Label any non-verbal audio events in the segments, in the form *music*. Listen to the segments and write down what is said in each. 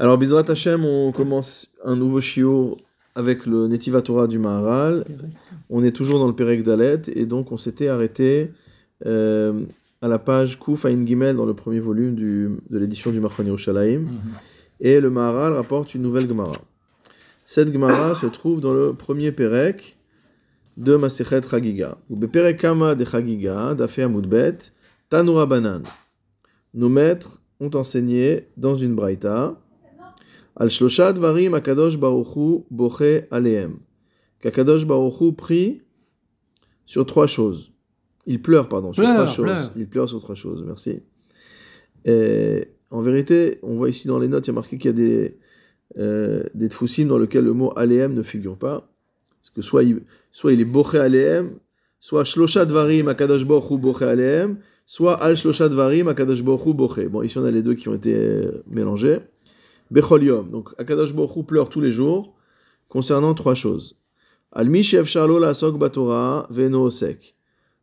Alors, Bizrat Hashem, on commence un nouveau shiur avec le Netiva Torah du Maharal. On est toujours dans le Perek Dalet, et donc on s'était arrêté euh, à la page Kouf Ain Gimel dans le premier volume du, de l'édition du Machon Yerushalayim. Et le Maharal rapporte une nouvelle Gemara. Cette Gemara se trouve dans le premier Perek de Masechet Chagiga. Ou Perek Kama de Chagiga, d'Afé Amoudbet, Tanura Banan. Nos maîtres ont enseigné dans une braïta Al Shloshat Varim Akadosh Baruchu Boche Aleem. Qu'Akadosh Baruchu prie sur trois choses. Il pleure, pardon, sur Pleure, trois choses. Il pleure sur trois choses, merci. Et en vérité, on voit ici dans les notes, il y a marqué qu'il y a des, euh, des tfousim dans lesquels le mot Aleem ne figure pas. Parce que soit il, soit il est Boche Aleem, soit Shloshat Varim Akadosh Baruchu Boche Aleem, soit Al Shloshat Varim Akadosh Baruchu Boche. Bon, ici on a les deux qui ont été euh, mélangés. Bechol Yom. Donc Akadosh Baruch Hu pleure tous les jours concernant trois choses. Almi Shev Charlo la Sok Batora Veno Osek.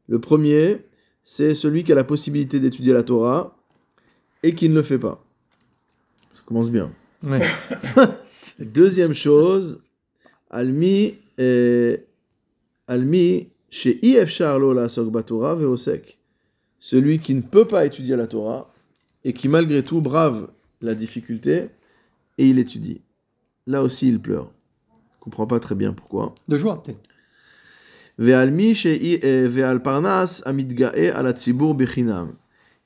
Le premier, c'est celui qui a la possibilité d'étudier la Torah et qui ne le fait pas. Ça commence bien. Ouais. *laughs* Deuxième chose, Almi euh, Almi chez If Charlo la Sok Batora Veosek. Celui qui ne peut pas étudier la Torah et qui malgré tout brave la difficulté et il étudie. Là aussi, il pleure. Je comprends pas très bien pourquoi. De joie, peut-être.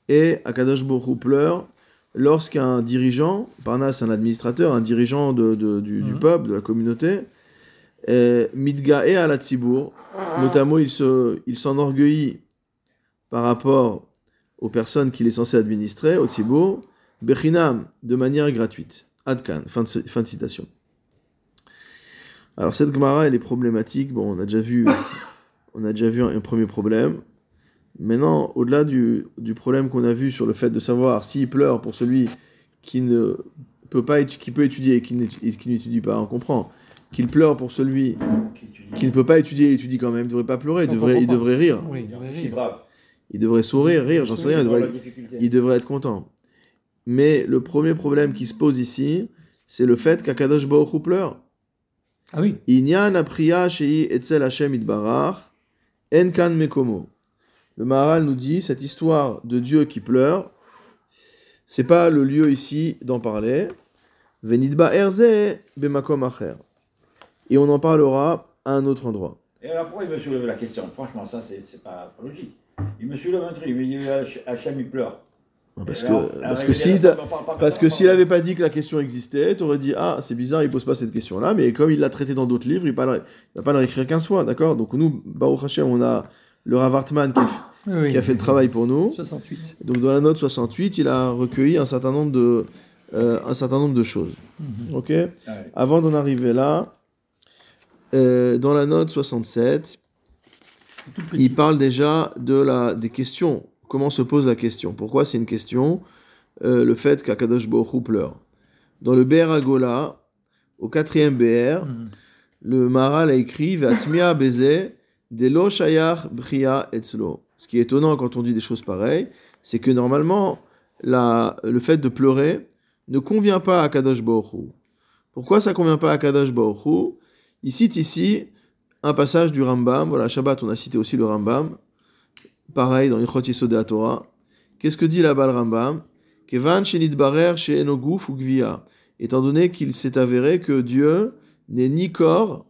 Eh. Et Akadosh Hu pleure lorsqu'un dirigeant, parnas un administrateur, un dirigeant de, de- du, du Mhm. peuple, de la communauté, eh, midga'e ala tzibur, notamment il se, il s'enorgueillit par rapport aux personnes qu'il est censé administrer, au tzibur, bechinam, de manière gratuite. Adkan, fin de, fin de citation. Alors cette Gemara, elle est problématique. Bon, on a déjà vu, *coughs* on a déjà vu un, un premier problème. Maintenant, au-delà du, du problème qu'on a vu sur le fait de savoir s'il pleure pour celui qui ne peut pas étu- qui peut étudier et qui n'étu- et qui n'étudie pas, on comprend. Qu'il pleure pour celui qui ne peut pas étudier et étudie quand même, il ne devrait pas pleurer, il devrait, il rire. Oui, il devrait rire. Il devrait sourire, rire, j'en sais rien, il devrait, il devrait être content. Mais le premier problème qui se pose ici, c'est le fait qu'Akadosh Baruch Hu pleure. Ah oui. Le Maharal nous dit, cette histoire de Dieu qui pleure, c'est pas le lieu ici d'en parler. Venidba erze bemakom acher. Et on en parlera à un autre endroit. Et alors pourquoi il me soulève la question? Franchement, ça, c'est c'est pas logique. Il me soulève un truc, il me dit Hach- Hachem, il pleure. Parce Et que, parce que pas, parce que s'il parle avait pas dit que la question existait, t'aurais dit ah c'est bizarre, il pose pas cette question-là, mais comme il l'a traité dans d'autres livres, il ne va pas le réécrire 15 fois, d'accord? Donc nous, Baruch Hashem, on a le Rav Hartman qui, a fait- Oui, oui. qui a fait le travail pour nous. 68. Donc dans la note 68, il a recueilli un certain nombre de, euh, un certain nombre de choses. Mhm. Ok? Ah. Avant d'en arriver là, euh, dans la note 67, Tout petit. il parle déjà de la, des questions. Comment se pose la question Pourquoi c'est une question? Euh, Le fait qu'Akadosh Hu pleure. Dans le BR Agola, au quatrième BR, Mhm. le Maharal a écrit Vatmia beze delo shayach bria etzlo. Ce qui est étonnant quand on dit des choses pareilles, c'est que normalement, la, le fait de pleurer ne convient pas à Kadosh Hu. Pourquoi ça convient pas à Kadosh Hu? Il cite ici un passage du Rambam. Voilà, Shabbat, on a cité aussi le Rambam. Pareil, dans Ilchot Yesodei HaTorah. Qu'est-ce que dit là-bas le Rambam? Kevan barer she'enoguf ou gvia. Étant donné qu'il s'est avéré que Dieu n'est ni corps,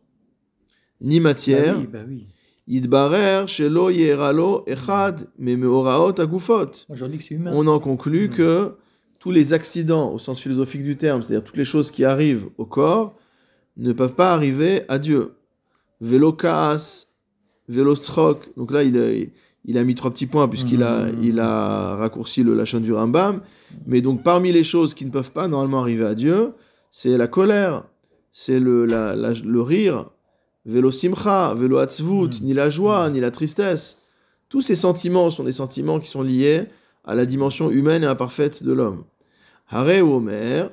ni matière, Bah oui, bah oui. Shelo yeralo echad agufot. On en conclut Mhm. que tous les accidents, au sens philosophique du terme, c'est-à-dire toutes les choses qui arrivent au corps, ne peuvent pas arriver à Dieu. Vélo stroke. Donc là, il il a mis trois petits points puisqu'il a, Mhm. il a raccourci le lachon du Rambam. Mais donc, parmi les choses qui ne peuvent pas normalement arriver à Dieu, c'est la colère, c'est le, la- la- le rire, vélo simcha, vélo atzvut, Mhm. ni la joie, ni la tristesse. Tous ces sentiments sont des sentiments qui sont liés à la dimension humaine et imparfaite de l'homme. Hare ou Omer,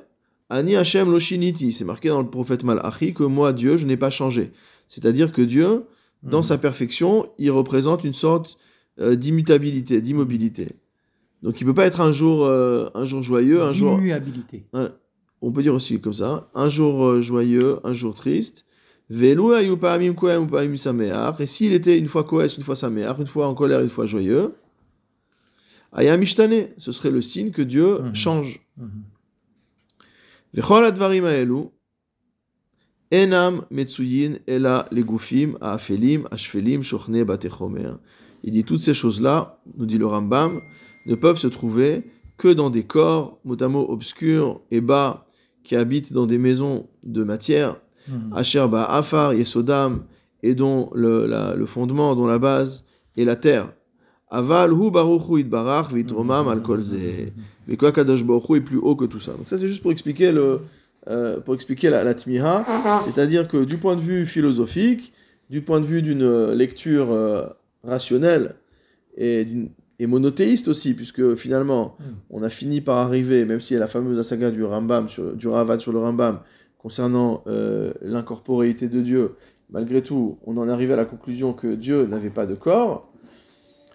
Ani Hashem Loshiniti, c'est marqué dans le prophète Malachi que moi, Dieu, je n'ai pas changé. C'est-à-dire que Dieu, dans sa perfection, il représente une sorte euh, d'immutabilité, d'immobilité. Donc il peut pas être un jour, euh, un jour joyeux, un jour, D'immuabilité. on peut dire aussi comme ça, un jour euh, joyeux, un jour triste. Et s'il était une fois kohes, une fois sameach, une fois en colère, une fois joyeux, aya mishtane, ce serait le signe que Dieu Mhm. change. Mhm. Vechol advarim haelu, enam metsuyin ela legufim ha'afelim ashfelim shochne batechomer. Il dit toutes ces choses-là, nous dit le Rambam, ne peuvent se trouver que dans des corps, mot à mot obscurs et bas, qui habitent dans des maisons de matière, Mhm. Asher ba Afar Yesodam, et dont le, la- le fondement, dont la base est la terre. Aval hu baruchu itbarach vitromam al kol zeh. Mais quoi Kadosh Baruch Hu est plus haut que tout ça. Donc ça c'est juste pour expliquer le, euh, pour expliquer la, la tmiha, c'est-à-dire que du point de vue philosophique, du point de vue d'une euh, lecture euh, rationnelle et, monothéiste aussi, puisque finalement Mm. on a fini par arriver, même s'il y a la fameuse saga du Rambam, sur, du Ravad sur le Rambam, concernant euh, l'incorporéité de Dieu, malgré tout, on en arrive à la conclusion que Dieu n'avait pas de corps,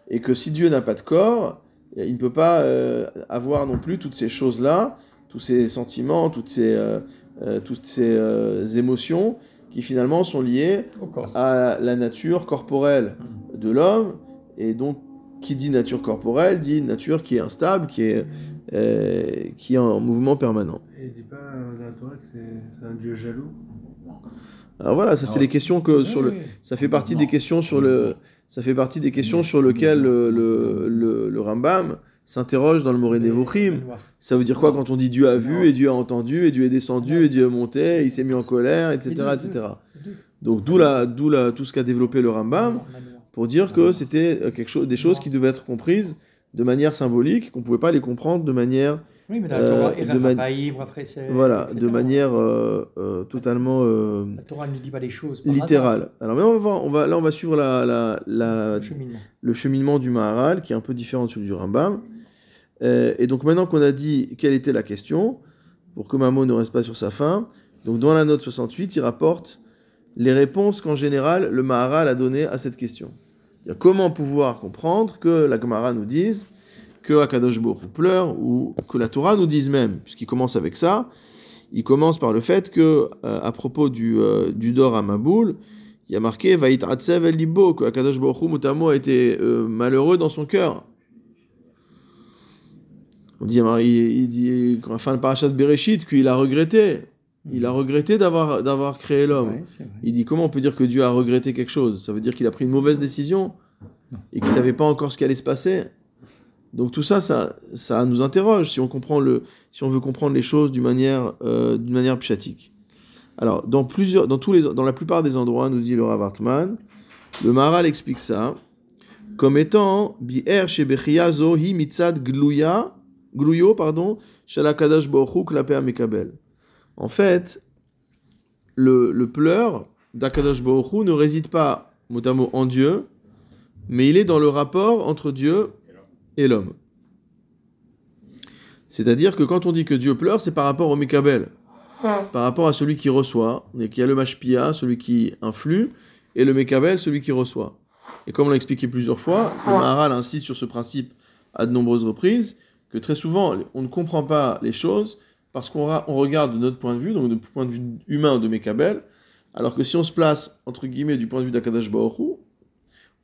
et que si Dieu n'a pas de corps, il ne peut pas euh, avoir non plus toutes ces choses-là, tous ces sentiments, toutes ces, euh, euh, toutes ces émotions qui finalement sont liées à la nature corporelle de l'homme, et donc qui dit nature corporelle dit nature qui est instable, qui est, euh, qui est en mouvement permanent. Et il dit pas euh, dans la Torah que c'est un dieu jaloux Alors voilà, ça c'est les questions que sur le, ça fait partie Non. des questions sur le, ça fait partie des questions sur lesquelles le, le, le, le Rambam s'interroge dans le Moré Nevochim. Ça veut dire quoi quand on dit Dieu a vu et Dieu a entendu et Dieu est descendu et Dieu est monté, et il s'est mis en colère, etc., etc. Donc d'où la, d'où la, tout ce qu'a développé le Rambam pour dire que c'était euh, quelque chose, des choses qui devaient être comprises de manière symbolique, qu'on pouvait pas les comprendre de manière, Oui, mais la Euh, Torah, de et Rafa man- voilà, etc. de manière euh, euh, totalement euh, La Torah ne dit pas les choses. par littérale. Alors maintenant on va, on va, là on va suivre la, la, la, hasard. Cheminement. le cheminement du Maharal, qui est un peu différent de celui du Rambam. Euh, et donc maintenant qu'on a dit quelle était la question, pour que Mamo ne reste pas sur sa fin, donc dans la note 68, il rapporte les réponses qu'en général le Maharal a données à cette question. Comment pouvoir comprendre que la Gemara nous dise que Akadosh Baruch pleure, ou que la Torah nous dise même, puisqu'il commence avec ça, il commence par le fait que, euh, à propos du, euh, du Dor à Maboul, il y a marqué Vaït Atsev el Libo, que Akadosh Baruch Hu a été malheureux dans son cœur. On dit, il, il dit, quand la fin de Parashat Bereshit, qu'il a regretté. Il a regretté d'avoir, d'avoir créé l'homme. Il dit comment on peut dire que Dieu a regretté quelque chose? Ça veut dire qu'il a pris une mauvaise décision et qu'il savait pas encore ce qui allait se passer? Donc tout ça, ça, ça nous interroge si on comprend le, si on veut comprendre les choses d'une manière, euh, d'une manière pshatique. Alors dans plusieurs, dans tous les, dans la plupart des endroits, nous dit le Rav Hartman, le Maharal explique ça comme étant bi'er shebechia zohi mitzad gluya, gluyo pardon, shalakadash baruch klape mekabel. En fait, le, le pleur d'Akadosh Baruch Hu ne réside pas mot à mot en Dieu, mais il est dans le rapport entre Dieu et l'homme. C'est-à-dire que quand on dit que Dieu pleure, c'est par rapport au Mekabel, par rapport à celui qui reçoit, et qu'il y a le Mashpia, celui qui influe, et le Mekabel, celui qui reçoit. Et comme on l'a expliqué plusieurs fois, le Maharal insiste sur ce principe à de nombreuses reprises, que très souvent, on ne comprend pas les choses parce qu'on regarde de notre point de vue, donc du point de vue humain de Mekabel, alors que si on se place, entre guillemets, du point de vue d'Akadash Hu, ou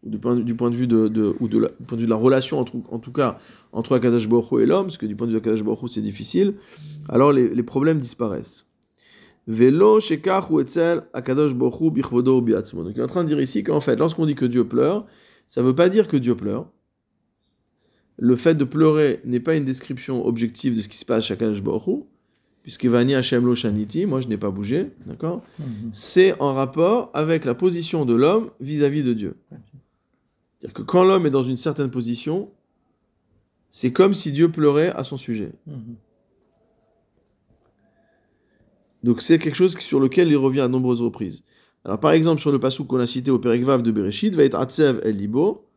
du point, de vue de, ou de la, du point de vue de la relation, entre, en tout cas, entre Akadash Hu et l'homme, parce que du point de vue d'Akadash Hu, c'est difficile, alors les, problèmes disparaissent. Velo shekach etzel Akadosh Baruch Hu bichvodo. Donc il est en train de dire ici qu'en fait, lorsqu'on dit que Dieu pleure, ça ne veut pas dire que Dieu pleure. Le fait de pleurer n'est pas une description objective de ce qui se passe Akadosh Baruch Hu, puisque Vani Hashem lo shaniti, moi je n'ai pas bougé, d'accord? Mhm. c'est en rapport avec la position de l'homme vis-à-vis de Dieu. C'est-à-dire que quand l'homme est dans une certaine position, c'est comme si Dieu pleurait à son sujet. Mhm. Donc c'est quelque chose sur lequel il revient à nombreuses reprises. Alors par exemple sur le passou qu'on a cité au Perek de Bereshit, va être Atsev el Libo,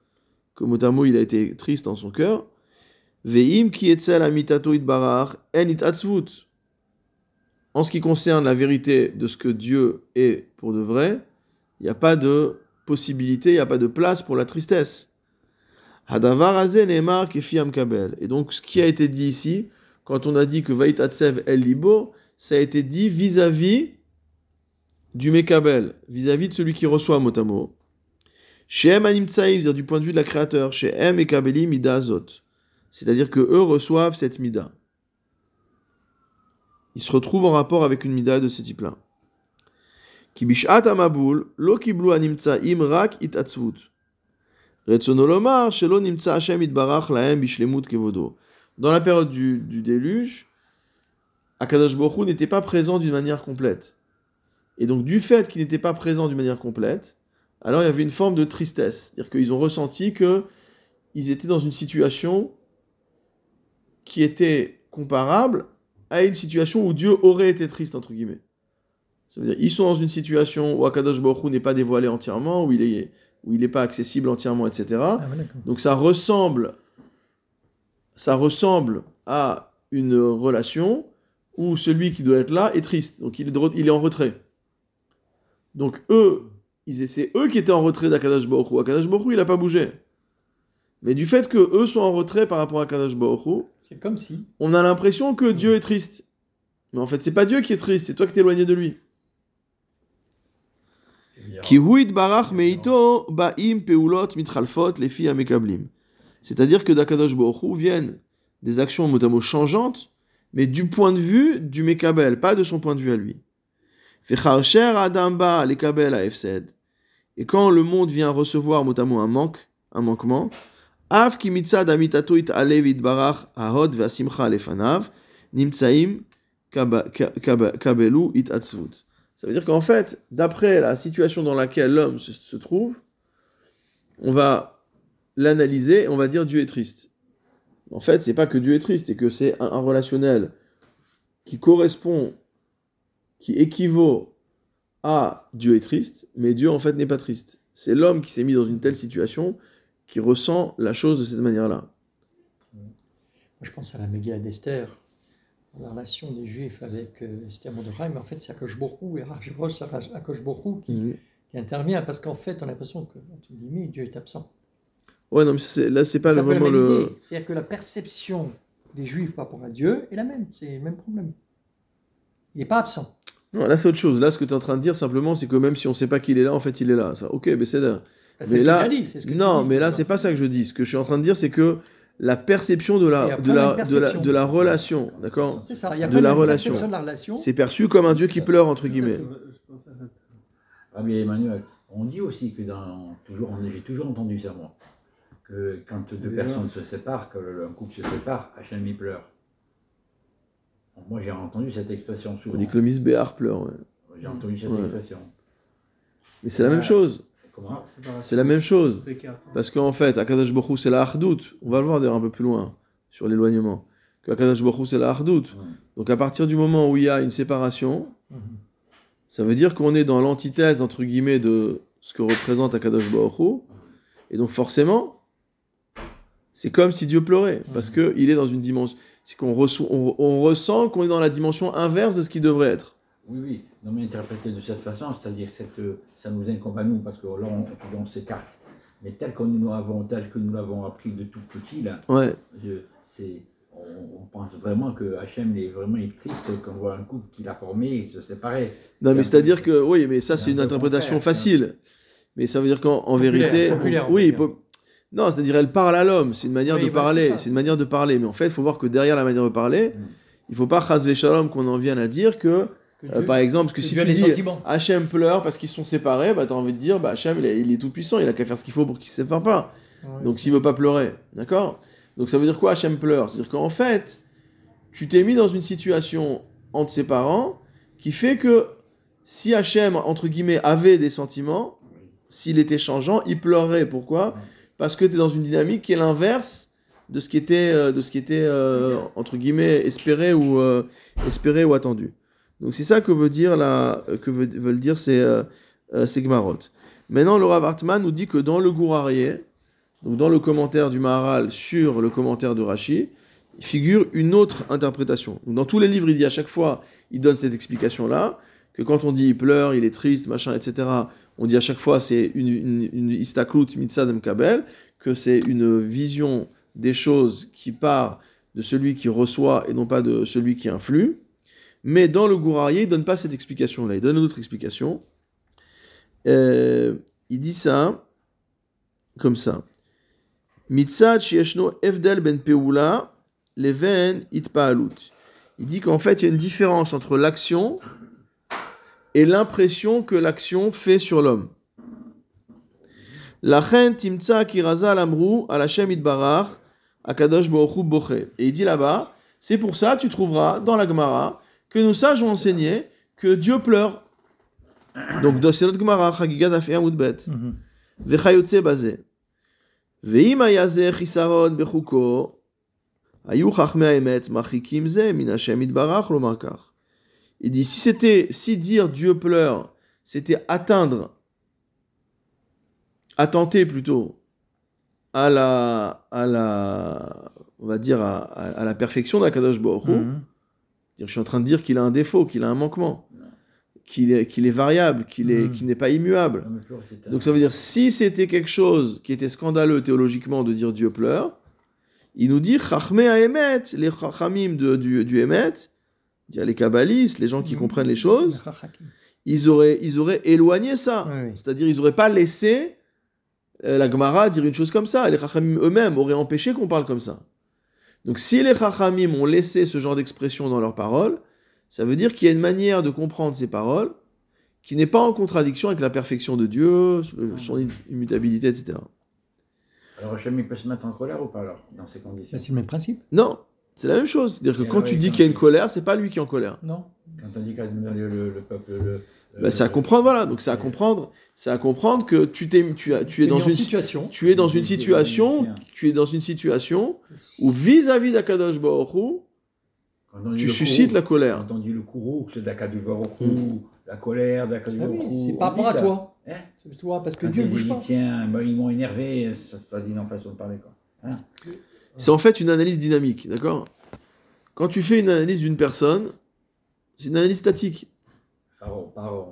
que mot mot il a été triste dans son cœur. Veim ki etzel amitato itbarach en itatzvut. En ce qui concerne la vérité de ce que Dieu est pour de vrai, il n'y a pas de possibilité, il n'y a pas de place pour la tristesse. Hadavar haze neemar kefi amkabel. Et donc ce qui a été dit ici, quand on a dit que Vait Atsev el Libo, ça a été dit vis-à-vis du Mekabel, vis-à-vis de celui qui reçoit. Chez M Animtsaïm, c'est-à-dire du point de vue de la créateur, chez M et Kabeli Mida Azot. C'est-à-dire que eux reçoivent cette Mida. Ils se retrouvent en rapport avec une Mida de ce type-là. Ki bishat amabul, lo kiblu rak. Retsono lomar, shelo Hashem itbarach lahem bishlemut kevodo. Dans la période du, du déluge, Akadosh Hu n'était pas présent d'une manière complète. Et donc, du fait qu'il n'était pas présent d'une manière complète, alors il y avait une forme de tristesse. C'est-à-dire qu'ils ont ressenti que ils étaient dans une situation qui était comparable à une situation où Dieu aurait été triste, entre guillemets. Ça veut dire, ils sont dans une situation où Akadosh Baruch n'est pas dévoilé entièrement, où il est, où il n'est pas accessible entièrement, etc. Ah, d'accord. Donc ça ressemble, ça ressemble à une relation où celui qui doit être là est triste. Donc il est, de il est en retrait. Donc eux, c'est eux qui étaient en retrait d'Akadash Baruch Hu. Akadash Baruch Hu, il n'a pas bougé. Mais du fait que eux sont en retrait par rapport à Akadash Baruch Hu, C'est comme si. on a l'impression que Dieu est triste. Mais en fait, c'est pas Dieu qui est triste, c'est toi qui t'es éloigné de lui. Ki hu itbarach meito ba'im peulot mitralfot lefi amekablim. C'est-à-dire que d'Akadosh Baruch Hu viennent des actions mot à mot changeantes, mais du point de vue du Mekabel, pas de son point de vue à lui. Et quand le monde vient recevoir mot un manque, un manquement, av ki mitzad v'itbarach ahod ve'asimcha lefanav, nimtsaim kabelu it'atzvut. Ça veut dire qu'en fait, d'après la situation dans laquelle l'homme se, trouve, on va l'analyser et on va dire Dieu est triste. En fait, c'est pas que Dieu est triste, c'est que c'est un relationnel qui correspond, qui équivaut à Dieu est triste, mais Dieu en fait n'est pas triste. C'est l'homme qui s'est mis dans une telle situation qui ressent la chose de cette manière-là. Je pense à la Megillah d'Esther, la relation des Juifs avec euh, Esther Mordechai, mais en fait, c'est Akash Borou et Rachevos Akash Borou qui, qui intervient parce qu'en fait, on a l'impression que, entre guillemets, Dieu est absent. Ouais, non, mais ça, là, c'est pas le- vraiment le. C'est-à-dire que la perception des Juifs par rapport à Dieu est la même, c'est le même problème. Il n'est pas absent. Non, là, c'est autre chose. Là, ce que tu es en train de dire, simplement, c'est que même si on sait pas qu'il est là, en fait, il est là. Ça, ok, mais c'est là. C'est Mais ce que là- Non, mais là, c'est pas ça que je dis. Ce que je suis en train de dire, c'est que la perception de la, de la, de la, perception. de la relation, d'accord C'est ça, il y a de pas la relation. perception de la relation. C'est perçu comme un Dieu qui pleure, entre guillemets. Ah mais Emmanuel, on dit aussi que dans toujours, j'ai toujours entendu ça moi, que quand deux personnes se séparent, que le- un couple se sépare, Hachem y pleure. Moi j'ai entendu cette expression souvent. On dit que le misbéar pleure. ouais. J'ai entendu cette Ouais. expression. Mais c'est la même chose. Comment C'est la même chose. Parce qu'en fait, Akadash Baruch Hu, c'est la hardout. On va le voir d'ailleurs un peu plus loin, sur l'éloignement. Que Akadash Baruch Hu, c'est la hardout. Donc à partir du moment où il y a une séparation, Mhm. ça veut dire qu'on est dans l'antithèse, entre guillemets, de ce que représente Akadosh Baruch Hu. Et donc forcément, c'est comme si Dieu pleurait, parce qu'il est dans une dimension... C'est qu'on on, on ressent qu'on est dans la dimension inverse de ce qui devrait être. Oui, oui, non mais interprété de cette façon, c'est-à-dire que cette, ça nous incombe à nous, parce que là on, on s'écarte. Mais tel que nous l'avons, tel que nous l'avons appris de tout petit, là, Ouais. je- c'est, on, on pense vraiment que Hachem est vraiment triste quand on voit un couple qu'il a formé et se séparer. Non, mais c'est-à-dire que, oui, mais ça, c'est c'est un une interprétation facile. Mais ça veut dire qu'en en Populaire, vérité. populaire, oui, peut dire. po- non, c'est-à-dire elle parle à l'homme. C'est une manière Oui, de bah, parler. c'est une manière de parler. Mais en fait, il faut voir que derrière la manière de parler, Mm. il faut pas chasve shalom qu'on en vienne à dire que, Que euh, par exemple, parce que que si Dieu tu dis sentiments. Hachem pleure parce qu'ils sont séparés, bah, tu as envie de dire bah, Hachem, il est, il est tout puissant, il a qu'à faire ce qu'il faut pour qu'il se sépare pas. Ouais. Donc s'il veut pas pleurer, d'accord? Donc ça veut dire quoi Hachem pleure? C'est-à-dire qu'en fait, tu t'es mis dans une situation entre ses parents qui fait que si Hachem, entre guillemets, avait des sentiments, s'il était changeant, il pleurerait. Pourquoi? Parce que tu es dans une dynamique qui est l'inverse de ce qui était, euh, de ce qui était euh, entre guillemets, espéré ou, euh, espéré ou attendu. Donc c'est ça que veut dire la, que veulent dire ces, euh, ces Gmarot. Maintenant, le Rav Hartman nous dit que dans le Gourarié, donc dans le commentaire du Maharal sur le commentaire de Rashi, figure une autre interprétation. Dans tous les livres, il dit à chaque fois, il donne cette explication-là, que quand on dit il pleure, il est triste, machin, etc., on dit à chaque fois c'est une, kabel, que c'est une vision des choses qui part de celui qui reçoit et non pas de celui qui influe. Mais dans le Gourarié, il donne pas cette explication-là, il donne une autre explication. Euh, il dit ça comme ça. Mitzad evdel ben peula leven. Il dit qu'en fait, il y a une différence entre l'action et l'impression que l'action fait sur l'homme. Lachen timtsa kiraza lamru al Hashem itbarach akadosh bochu boche. Et il dit là-bas, c'est pour ça tu trouveras dans la Gemara que nos sages ont enseigné que Dieu pleure. Donc dans c'est notre Gemara, Chagiga dafei amud bet. Vechayotze bazeh. ואם היה זה חיסרון בחוקו, היו חכמי האמת מרחיקים זה מן השם יתברך לומר כך. Il dit, si c'était, si dire Dieu pleure, c'était atteindre, attenter plutôt à la, à la, on va dire à, à, à la perfection d'Akadosh Baruch Mhm. dire, je suis en train de dire qu'il a un défaut, qu'il a un manquement, qu'il est, qu'il est variable, qu'il est, Mhm. qu'il n'est pas immuable. Donc ça veut dire, si c'était quelque chose qui était scandaleux théologiquement de dire Dieu pleure, il nous dit Chachme Emet, les Chachamim du, du Emet, dire les kabbalistes, les gens qui comprennent les choses, ils auraient, ils auraient éloigné ça. Oui, oui. C'est-à-dire, ils n'auraient pas laissé euh, la Gemara dire une chose comme ça. Les Chachamim eux-mêmes auraient empêché qu'on parle comme ça. Donc si les Chachamim ont laissé ce genre d'expression dans leurs paroles, ça veut dire qu'il y a une manière de comprendre ces paroles qui n'est pas en contradiction avec la perfection de Dieu, son immutabilité, etc. Alors Hachem, il peut se mettre en colère ou pas alors, dans ces conditions? Ben, c'est le même principe, Non, c'est la même chose. C'est-à-dire que Et quand tu dis qu'il y a une colère, c'est pas lui qui est en colère. non Quand on dit le, le, le peuple... Le, Bah, c'est à comprendre, voilà. Donc c'est à comprendre, c'est à comprendre que tu t'es, tu as, tu es dans une situation. tu es dans une Tu- tu- situation, tu es dans une situation où vis-à-vis d'Akadosh Baruch tu suscites courroux, la colère. Quand on dit le courroux, c'est d'Akadu Mm. la colère d'Akadu Ah oui, c'est par rapport à toi. Hein C'est toi, parce que Quand Dieu bouge pas. Bah, ils m'ont énervé, ça se passe d'une façon de parler. Quoi. C'est en fait une analyse dynamique, d'accord? Quand tu fais une analyse d'une personne, c'est une analyse statique.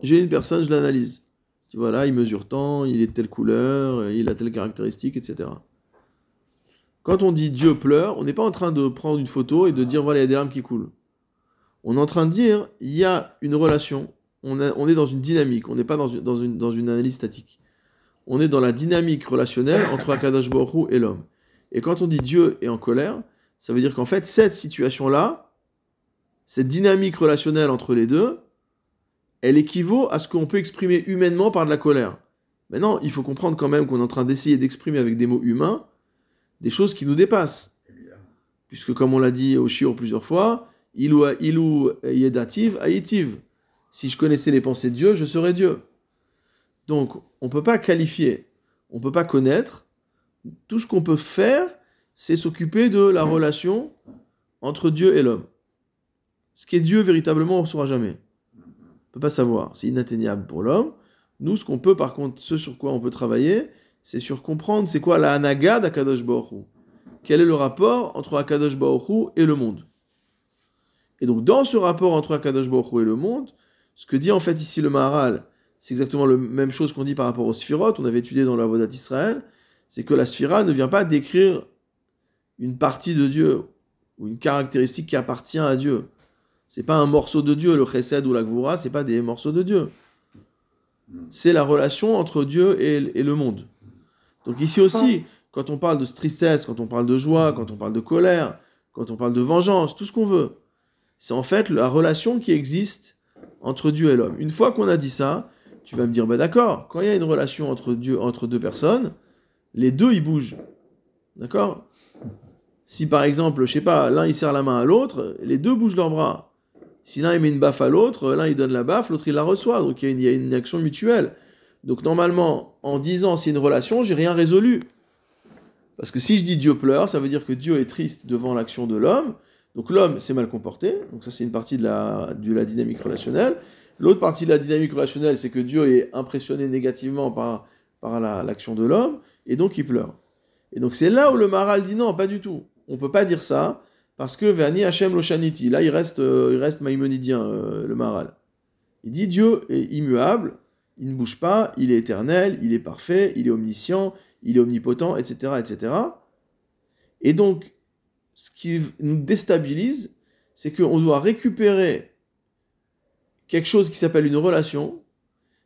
J'ai une personne, je l'analyse. Tu vois là, il mesure tant, il est de telle couleur, il a telle caractéristique, etc. Quand on dit Dieu pleure, on n'est pas en train de prendre une photo et de dire voilà, il y a des larmes qui coulent. On est en train de dire il y a une relation, on, a- on est dans une dynamique, on n'est pas dans une, dans, une, dans une analyse statique. On est dans la dynamique relationnelle entre Akadash Baruch Hu et l'homme. Et quand on dit Dieu est en colère, ça veut dire qu'en fait, cette situation-là, cette dynamique relationnelle entre les deux, elle équivaut à ce qu'on peut exprimer humainement par de la colère. Maintenant, il faut comprendre quand même qu'on est en train d'essayer d'exprimer avec des mots humains des choses qui nous dépassent. Puisque, comme on l'a dit au Shiur plusieurs fois, ilou, ilou yedativ aïtiv. Si je connaissais les pensées de Dieu, je serais Dieu. Donc, on ne peut pas qualifier, on ne peut pas connaître. Tout ce qu'on peut faire, c'est s'occuper de la relation entre Dieu et l'homme. Ce qui est Dieu véritablement, on ne saura jamais. On ne peut pas savoir. C'est inatteignable pour l'homme. Nous, ce qu'on peut, par contre, ce sur quoi on peut travailler, c'est sur comprendre c'est quoi la anaga d'Akadosh Baruch. Quel est le rapport entre Akadosh Baruch et le monde? Et donc, dans ce rapport entre Akadosh Baruch et le monde, ce que dit en fait ici le Maharal, c'est exactement la même chose qu'on dit par rapport aux Sphirot, on avait étudié dans la Vodat d'Israël, c'est que la Sphira ne vient pas décrire une partie de Dieu ou une caractéristique qui appartient à Dieu. C'est pas un morceau de Dieu, le chesed ou la gvura, c'est pas des morceaux de Dieu. C'est la relation entre Dieu et, et le monde. Donc ici aussi, quand on parle de tristesse, quand on parle de joie, quand on parle de colère, quand on parle de vengeance, tout ce qu'on veut, c'est en fait la relation qui existe entre Dieu et l'homme. Une fois qu'on a dit ça, tu vas me dire, bah d'accord, quand il y a une relation entre Dieu, entre deux personnes, les deux ils bougent, d'accord? Si par exemple, je sais pas, l'un il serre la main à l'autre, les deux bougent leurs bras. Si l'un il met une baffe à l'autre, l'un il donne la baffe, l'autre il la reçoit. Donc il y, a une, action mutuelle. Donc normalement, en disant c'est une relation, j'ai rien résolu. Parce que si je dis Dieu pleure, ça veut dire que Dieu est triste devant l'action de l'homme. Donc l'homme s'est mal comporté. Donc ça c'est une partie de la, la dynamique relationnelle. L'autre partie de la dynamique relationnelle, c'est que Dieu est impressionné négativement par, par la- l'action de l'homme, et donc il pleure. Et donc c'est là où le Maral dit non, pas du tout. On peut pas dire ça, parce que Verni Hachem Loshaniti, là il reste, euh, il reste maïmonidien, euh, le Maral. Il dit Dieu est immuable, il ne bouge pas, il est éternel, il est parfait, il est omniscient, il est omnipotent, etc. etc. Et donc, ce qui nous déstabilise, c'est qu'on doit récupérer quelque chose qui s'appelle une relation,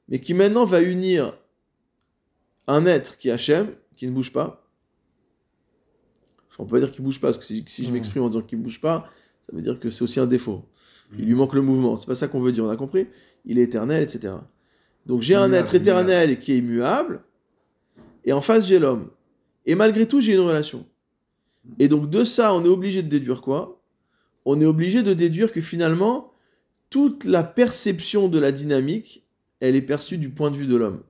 mais qui maintenant va unir un être qui est Hachem, qui ne bouge pas. On peut pas dire qu'il bouge pas, parce que si, si je m'exprime en disant qu'il bouge pas, ça veut dire que c'est aussi un défaut. Il lui manque le mouvement. C'est pas ça qu'on veut dire, on a compris Il est éternel, etc. Donc j'ai un être éternel qui est immuable, et en face j'ai l'homme. Et malgré tout, j'ai une relation. Et donc de ça, on est obligé de déduire quoi? On est obligé de déduire que finalement, toute la perception de la dynamique, elle est perçue du point de vue de l'homme.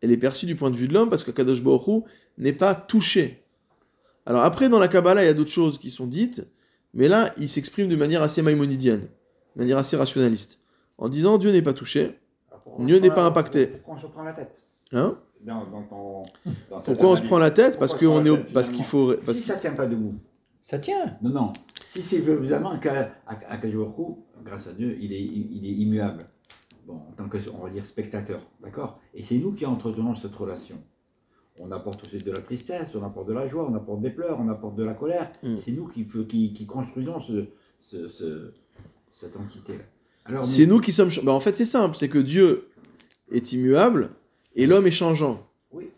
Elle est perçue du point de vue de l'homme parce que Kadosh Baruch n'est pas touché. Alors après, dans la Kabbalah, il y a d'autres choses qui sont dites, mais là, il s'exprime de manière assez maïmonidienne, de manière assez rationaliste, en disant Dieu n'est pas touché. Dieu n'est pas impacté. Pourquoi on se prend la tête Hein dans, dans ton- dans cette Pourquoi on se analyse prend la tête Pourquoi Parce on se prend qu'on est, au- parce qu'il faut, parce Si ça tient pas debout. Ça tient. Non, non. Si c'est évidemment qu'à grâce à Dieu, il est, il est immuable. Bon, en tant que, on va dire, spectateur, d'accord? Et c'est nous qui entretenons cette relation. On apporte aussi de la tristesse, on apporte de la joie, on apporte des pleurs, on apporte de la colère. Mm. C'est nous qui, qui, qui construisons ce, ce- ce- cette entité-là. Alors, c'est nous qui sommes. bah, en fait, c'est simple, c'est que Dieu est immuable et l'homme est changeant. Oui.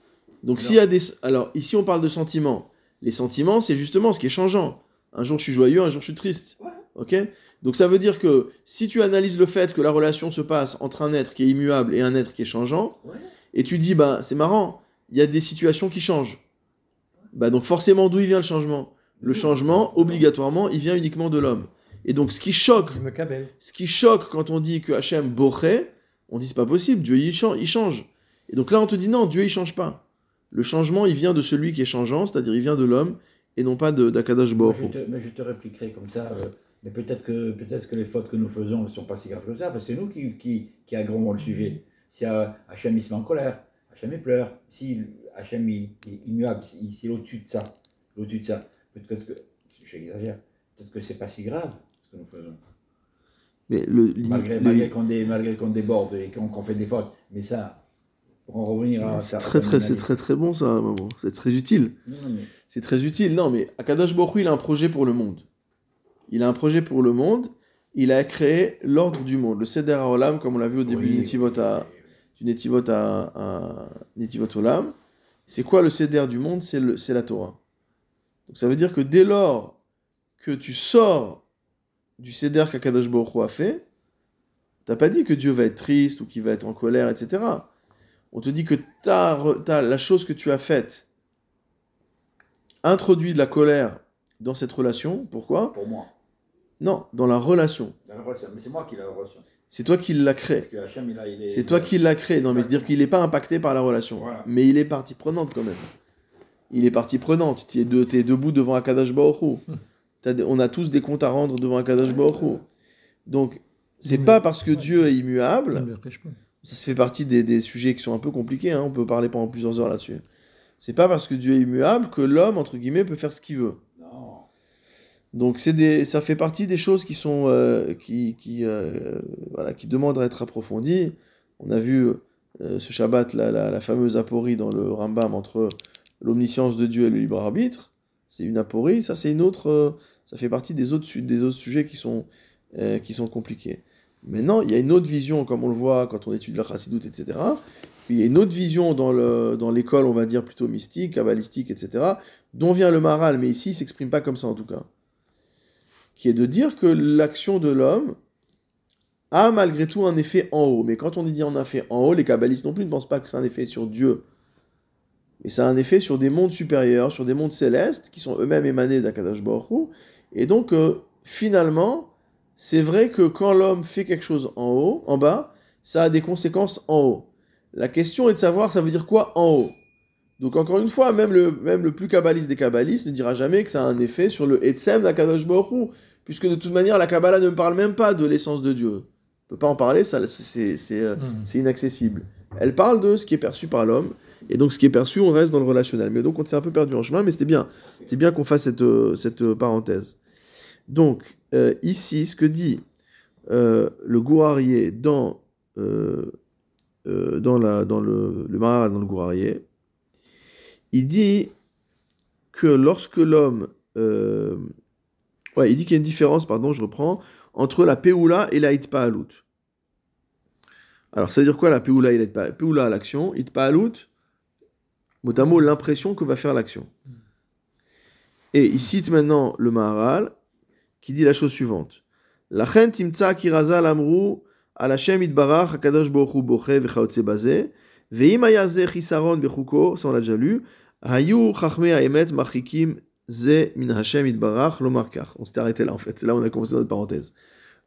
Donc s'il y a des, alors ici on parle de sentiments. Les sentiments, c'est justement ce qui est changeant. Un jour je suis joyeux, un jour je suis triste. Ouais. Ok? Donc ça veut dire que si tu analyses le fait que la relation se passe entre un être qui est immuable et un être qui est changeant, Ouais. et tu dis bah c'est marrant, il y a des situations qui changent. Bah donc forcément d'où il vient le changement? Le changement, obligatoirement, il vient uniquement de l'homme. Et donc ce qui choque ce qui choque quand on dit que Hachem boché, on dit c'est pas possible, Dieu il change. Et donc là on te dit non, Dieu il change pas. Le changement il vient de celui qui est changeant, c'est-à-dire il vient de l'homme et non pas d'Akadash je te, mais je te répliquerai comme ça, euh, mais peut-être que, peut que les fautes que nous faisons ne sont pas si graves que ça, parce que c'est nous qui, qui, qui aggravons le sujet. Si Hachem il se met en colère, Hachem il pleure, si Hachem il, immuable, il, il est au-dessus de ça, au-dessus de ça, peut-être que, j'exagère, peut-être que c'est pas si grave ce que nous faisons. Mais le, Malgré, malgré qu'on dé- malgré qu'on déborde et qu'on fait des fautes, mais ça, pour en revenir à c'est ça. très très c'est très très bon ça, maman. C'est très utile. Mais C'est très utile. Non mais Akadash Hu, il a un projet pour le monde. Il a un projet pour le monde. Il a créé l'ordre du monde, le Seder HaOlam, comme on l'a vu au début oui, du Netivot à, du Netivot à, à Netivot Olam. C'est quoi le céder du monde? C'est la Torah. Donc ça veut dire que dès lors que tu sors du céder qu'Akadosh Baruch a fait, t'as pas dit que Dieu va être triste ou qu'il va être en colère, etc. On te dit que t'as re- t'as la chose que tu as faite introduit de la colère dans cette relation. Pourquoi? Pour moi, Non, dans la relation. dans la relation. mais c'est moi qui l'ai la relation. C'est toi qui l'as créé. C'est toi qui l'as créé. Non, mais c'est-à-dire qu'il n'est pas impacté par la relation. Voilà. Mais il est partie prenante quand même. Il est partie prenante. Tu es, de, t'es debout devant Akadash *laughs* des- On a tous des comptes à rendre devant Akadash Hu. Donc, c'est pas parce que ouais. Dieu est immuable. ça fait partie des, des sujets qui sont un peu compliqués. hein, On peut parler pendant plusieurs heures là-dessus. C'est pas parce que Dieu est immuable que l'homme, entre guillemets, peut faire ce qu'il veut. Non. Donc c'est ça fait partie des choses qui sont euh, qui, qui, euh, voilà, qui demandent à être approfondies. On a vu euh, ce Shabbat la, la, la fameuse aporie dans le Rambam entre l'omniscience de Dieu et le libre arbitre. C'est une aporie, ça c'est une autre, ça fait partie des autres des autres sujets qui sont qui sont compliqués. Maintenant il y a une autre vision comme on le voit quand on étudie la chassidoute etc. Il y a une autre vision dans dans l'école on va dire plutôt mystique, kabbalistique etc. Dont vient le Maral, mais ici il s'exprime pas comme ça en tout cas qui est de dire que l'action de l'homme a malgré tout un effet en haut. Mais quand on dit un effet en haut, les kabbalistes non plus ne pensent pas que c'est un effet sur Dieu. Mais c'est un effet sur des mondes supérieurs, sur des mondes célestes, qui sont eux-mêmes émanés d'Akadash Baruch. Et donc, euh, finalement, c'est vrai que quand l'homme fait quelque chose en haut, en bas, ça a des conséquences en haut. La question est de savoir, ça veut dire quoi en haut? Donc encore une fois, même le, même le plus kabbaliste des kabbalistes ne dira jamais que ça a un effet sur le Etzem d'Akadosh Baruch puisque de toute manière, la Kabbalah ne parle même pas de l'essence de Dieu. On peut pas en parler, ça, c'est, c'est, euh, Hmm. c'est inaccessible. Elle parle de ce qui est perçu par l'homme, et donc ce qui est perçu, on reste dans le relationnel. Mais donc on s'est un peu perdu en chemin, mais c'était bien. C'est bien qu'on fasse cette, euh, cette euh, parenthèse. Donc, euh, ici, ce que dit le Gourarier dans, dans, la, dans le, le Maharal dans le Gourarier, il dit que lorsque l'homme... euh, ouais, il dit qu'il y a une différence, pardon, je reprends, entre la Peoula et la Itpaalut. Alors, ça veut dire quoi la Peoula et la Itpaalut Peoula, l'action, Itpaalut, mot à mot, l'impression que va faire l'action. Et il cite maintenant le Maharal, qui dit la chose suivante. La chen timtsa kiraza lamru al Hashem itbarach hakadosh baruch hu boche v'chaotze bazeh ve'im haya ze chisaron bechuko, ça on l'a déjà lu, hayu chachmei haemet machikim ze min Hashem itbarach lo markach. On s'était arrêté là en fait, c'est là où on a commencé notre parenthèse.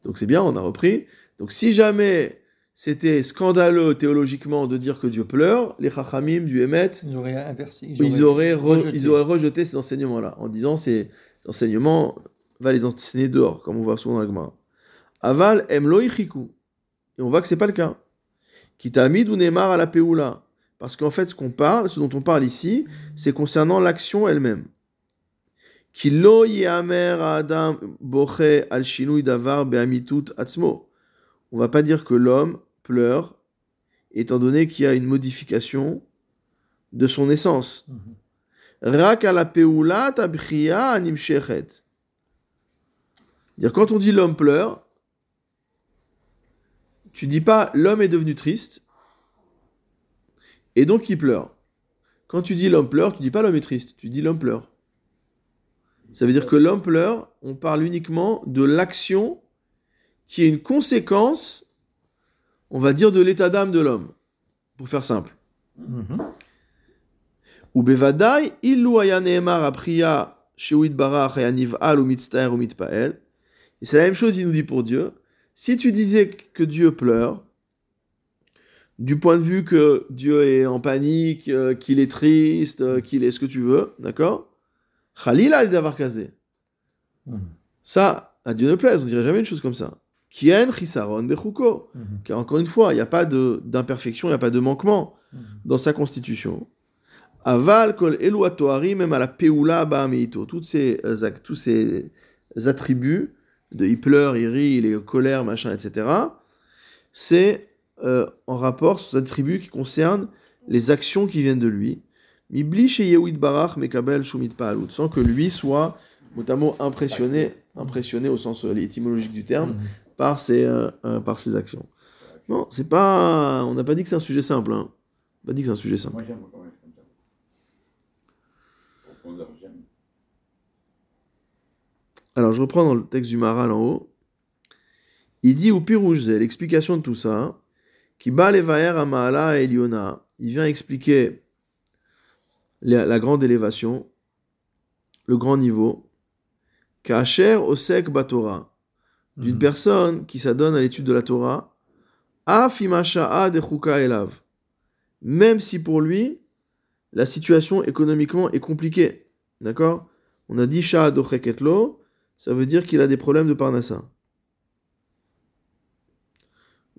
Donc c'est bien, on a repris. Donc si jamais c'était scandaleux théologiquement de dire que Dieu pleure, les chachamim du Emet, Ils auraient inversé. ils auraient, re- rejeté. ils auraient rejeté ces enseignements-là, en disant ces enseignements va les enseigner dehors, comme on voit souvent dans la Gemara. Aval em lo yichiku. Et on voit que c'est pas le cas. Kitamid ou Neymar à la Peoula. Parce qu'en fait, ce qu'on parle, ce dont on parle ici, c'est concernant l'action elle-même. Kilo yamer adam boche al shinui davar beamitut atzmo. On va pas dire que l'homme pleure, étant donné qu'il y a une modification de son essence. Rak tabchia animshechet. Dire quand on dit l'homme pleure, tu dis pas l'homme est devenu triste et donc il pleure. Quand tu dis l'homme pleure, tu dis pas l'homme est triste, tu dis l'homme pleure. Ça veut dire que l'homme pleure, on parle uniquement de l'action qui est une conséquence, on va dire, de l'état d'âme de l'homme, pour faire simple. Mhm. Ou bevadai, illu aya neemar apriya shewit barach et niv'al ou mitztaer ou mitpael. Et c'est la même chose, il nous dit pour Dieu. Si tu disais que Dieu pleure, du point de vue que Dieu est en panique, euh, qu'il est triste, euh, qu'il est ce que tu veux, d'accord? Khalila d'avoir casé. Mhm. Ça, à Dieu ne plaise, on dirait jamais une chose comme ça. Kien chisaron bechuko. Mhm. Car encore une fois, il n'y a pas de- d'imperfection, il n'y a pas de manquement Mhm. dans sa constitution. Aval kol elu atoari, même à la peula ba'ameito. Toutes ces, euh, tous ces attributs de il pleure, il rit, il est colère, machin, etc. C'est euh, en rapport ces attributs qui concernent les actions qui viennent de lui. Mibli chez Yehud Barach Mekabel Shumit Pa'alut, sans que lui soit notamment impressionné, impressionné au sens euh, étymologique du terme, Mhm. par ses, euh, euh, par ses actions. Non, c'est pas. On n'a pas dit que c'est un sujet simple. Hein. On n'a pas dit que c'est un sujet simple. Alors, je reprends dans le texte du Maral en haut. Il dit au Pirouge, l'explication de tout ça, qui bat les vaer à Maala et. Il vient expliquer la, grande élévation, le grand niveau, Kacher Osek Batora, d'une Mhm. personne qui s'adonne à l'étude de la Torah, Afimasha'a de Chuka Elav. Même si pour lui, la situation économiquement est compliquée. D'accord? On a dit Sha'a Docheketlo, ça veut dire qu'il a des problèmes de Parnassa.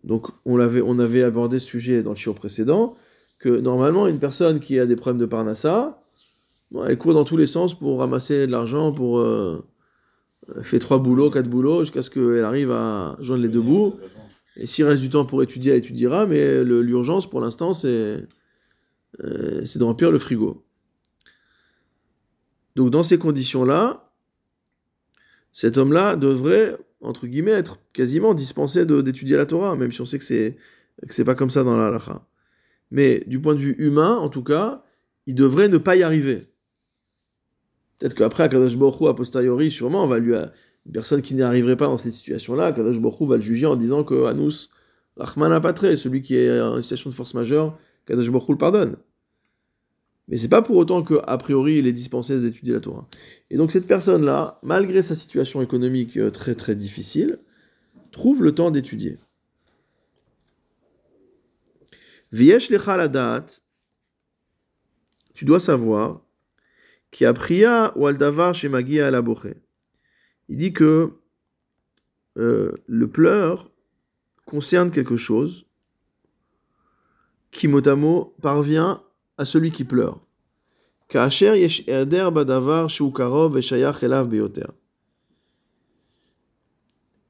Donc, on, l'avait, on avait abordé ce sujet dans le chiot précédent, que normalement, une personne qui a des problèmes de Parnassa, elle court dans tous les sens pour ramasser de l'argent, pour. euh, elle fait trois boulots, quatre boulots, jusqu'à ce qu'elle arrive à joindre les deux bouts. Et s'il reste du temps pour étudier, elle étudiera, mais l'urgence pour l'instant, c'est euh, c'est de remplir le frigo. Donc, dans ces conditions-là, cet homme-là devrait, entre guillemets, être quasiment dispensé d'étudier la Torah, même si on sait que c'est que c'est pas comme ça dans la halakha. Mais du point de vue humain, en tout cas, il devrait ne pas y arriver. Peut-être qu'après, Akadosh Hu, a posteriori, sûrement, on va lui, une personne qui n'y arriverait pas dans cette situation-là, Kadosh Baruch Hu va le juger en disant que Anus, Rahman Apatre, celui qui est en situation de force majeure, Kadosh Baruch Hu le pardonne. Mais c'est pas pour autant qu'a priori il est dispensé d'étudier la Torah. Et donc cette personne-là, malgré sa situation économique euh, très très difficile, trouve le temps d'étudier. Viesh lecha ladat, tu dois savoir, qui a ou al davar chez Magia boché. Il dit que euh, le pleur concerne quelque chose qui mot parvient à celui qui pleure.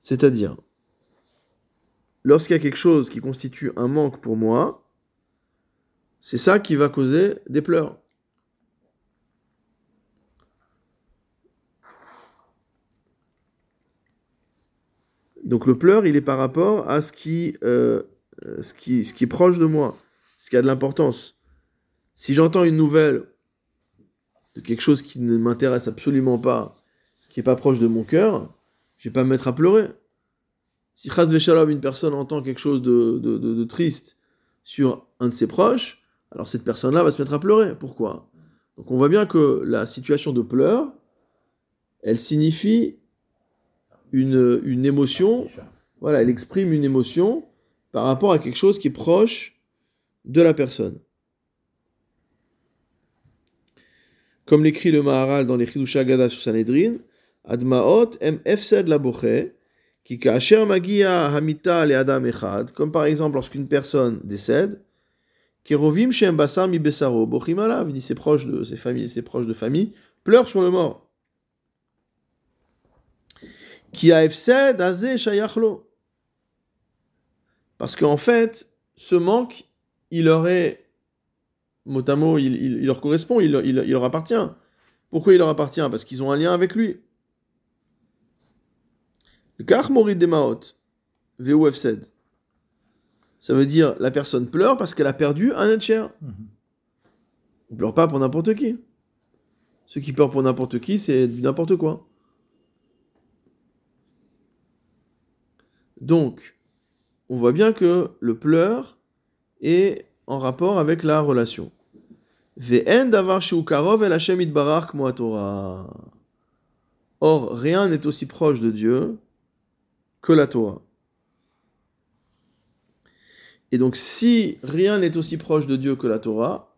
C'est-à-dire, lorsqu'il y a quelque chose qui constitue un manque pour moi, c'est ça qui va causer des pleurs. Donc le pleur, il est par rapport à ce qui, euh, est proche de moi, ce qui a de l'importance. Si j'entends une nouvelle quelque chose qui ne m'intéresse absolument pas, qui n'est pas proche de mon cœur, je vais pas me mettre à pleurer. Si Chaz Veshalom, une personne entend quelque chose de triste sur un de ses proches, alors cette personne-là va se mettre à pleurer. Pourquoi? Donc on voit bien que la situation de pleurs, elle signifie une, une émotion, voilà, elle exprime une émotion par rapport à quelque chose qui est proche de la personne. Comme l'écrit le Maharal dans les Chidusha Gada sur Sanhedrin, Admaot em efsed la boche, qui kaasher magia hamita le adam echad, comme par exemple lorsqu'une personne décède, kerovim shem basar mi besaro, bochim alav, dit ses proches de ses familles, ses proches de famille, pleurent sur le mort. Qui a efsed azé shayachlo. Parce qu'en fait, ce manque, il aurait, mot à mot, il, leur correspond, il, leur appartient. Pourquoi il leur appartient? Parce qu'ils ont un lien avec lui. Le kach morit des maot. Ça veut dire la personne pleure parce qu'elle a perdu un être cher. Pleure pas pour n'importe qui. Ceux qui pleurent pour n'importe qui, c'est n'importe quoi. Donc, on voit bien que le pleur est en rapport avec la relation. Or, rien n'est aussi proche de Dieu que la Torah. Et donc, si rien n'est aussi proche de Dieu que la Torah,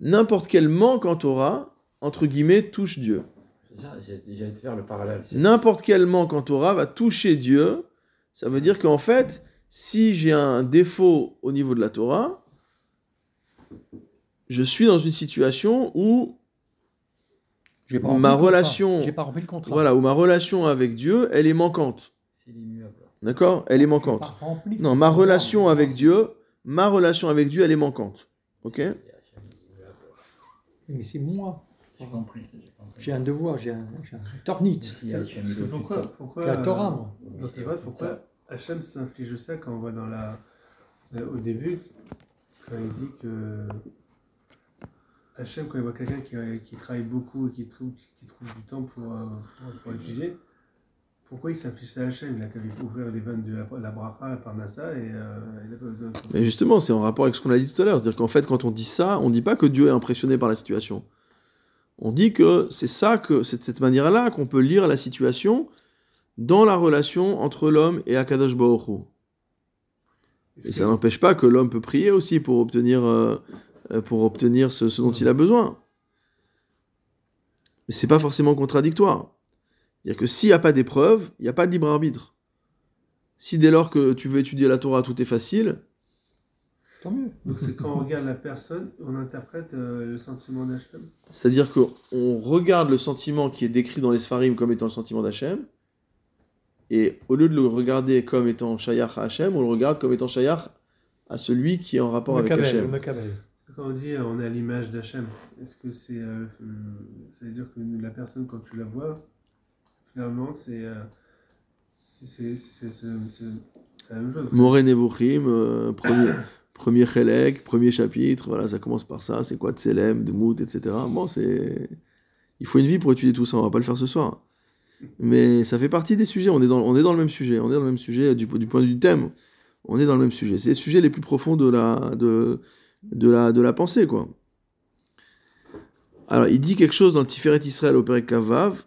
n'importe quel manque en Torah, entre guillemets, touche Dieu. N'importe quel manque en Torah va toucher Dieu. Ça veut dire qu'en fait, si j'ai un défaut au niveau de la Torah, je suis dans une situation où, J'ai pas Ma relation- J'ai pas rempli le contrat. voilà, où ma relation avec Dieu, elle est manquante. C'est. D'accord? Elle est manquante. Non, ma relation avec Dieu, ma relation avec Dieu, elle est manquante. Ok? Mais c'est moi. J'ai compris. j'ai compris. J'ai un devoir, j'ai un, j'ai un tornit. S'il y a Hachem, il Parce que est au-dessus de pourquoi, ça. pourquoi J'ai la Torah, euh, moi. Dans ces phrases, pourquoi Hachem s'inflige ça quand on voit dans la. euh, au début, quand il dit que. Hachem, quand il voit quelqu'un qui, qui travaille beaucoup et qui trouve, qui trouve du temps pour, euh, pour, pour étudier, pourquoi il s'inflige ça à Hachem? Il a qu'à lui ouvrir les vannes de la, la bracha, la parnassa, et euh, il a pas besoin de. Mais justement, c'est en rapport avec ce qu'on a dit tout à l'heure. C'est-à-dire qu'en fait, quand on dit ça, on ne dit pas que Dieu est impressionné par la situation. On dit que c'est ça, que c'est de cette manière-là qu'on peut lire la situation dans la relation entre l'homme et Akadosh Baruch Hu. Et ça n'empêche pas que l'homme peut prier aussi pour obtenir, euh, euh, pour obtenir ce, ce dont il a besoin. Mais c'est pas forcément contradictoire. C'est-à-dire que s'il n'y a pas d'épreuve, il n'y a pas de libre arbitre. Si dès lors que tu veux étudier la Torah, tout est facile, Tant mieux. Donc c'est quand on regarde la personne, on interprète euh, le sentiment d'Hachem. C'est-à-dire qu'on regarde le sentiment qui est décrit dans les Sfarim comme étant le sentiment d'Hachem, et au lieu de le regarder comme étant Shayach à Hachem, on le regarde comme étant Shayach à celui qui est en rapport avec Hachem. Mekabel. Quand on dit euh, on est à l'image d'Hachem, est-ce que c'est. euh, ça veut dire que la personne, quand tu la vois, finalement, c'est. euh, c'est c'est- c'est- c'est- c'est- c'est la même chose. Moré Nevuchim, euh, premier, *coughs* premier Chelek, premier chapitre, voilà, ça commence par ça, c'est quoi de Tselem, de Mout, etc. Bon, c'est. Il faut une vie pour étudier tout ça, on va pas le faire ce soir. Mais ça fait partie des sujets, on est dans, on est dans le même sujet, on est dans le même sujet du, du point de vue du thème, on est dans le même sujet. C'est les sujets les plus profonds de la, de, de la, de la pensée, quoi. Alors, il dit quelque chose dans le Tiferet Israël au Kavav,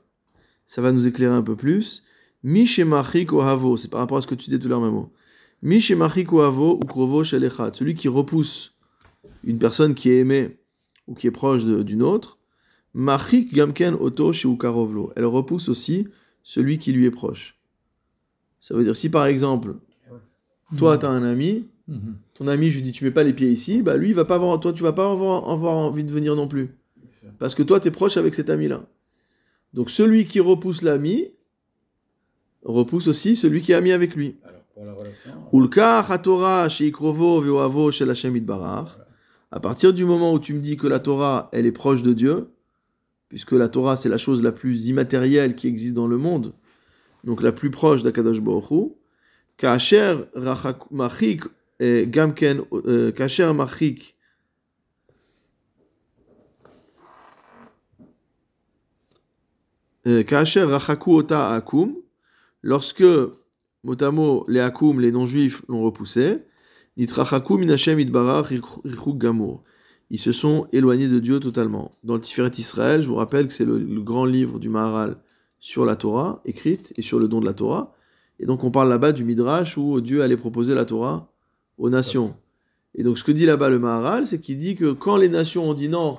ça va nous éclairer un peu plus. Mishemachik ohavo, c'est par rapport à ce que tu dis tout à l'heure, Mamo. Mishemachik ohavo ou krovo shel echad, celui qui repousse une personne qui est aimée ou qui est proche d'une autre. Machik gamken oto chez ukarovlo, elle repousse aussi celui qui lui est proche. Ça veut dire si par exemple, toi tu as un ami, Mhm. ton ami je lui dis tu mets pas les pieds ici, bah lui il va pas avoir, toi tu vas pas avoir, avoir envie de venir non plus. Parce que toi tu es proche avec cet ami là. Donc celui qui repousse l'ami repousse aussi celui qui est ami avec lui. Itbarach. À partir du moment où tu me dis que la Torah, elle est proche de Dieu, puisque la Torah, c'est la chose la plus immatérielle qui existe dans le monde, donc la plus proche d'Akadosh Baruch Hu, Kacher machik euh, gamken, euh, Kacher machik, euh, Kacher rachaku ota akum, lorsque, motamo, les akum, les non-juifs, l'ont repoussé, nitrachaku minashem idbarach gamour. Ils se sont éloignés de Dieu totalement. Dans le Tiferet Israël, je vous rappelle que c'est le, grand livre du Maharal sur la Torah, écrite, et sur le don de la Torah. Et donc on parle là-bas du Midrash où Dieu allait proposer la Torah aux nations. Et donc ce que dit là-bas le Maharal, c'est qu'il dit que quand les nations ont dit non,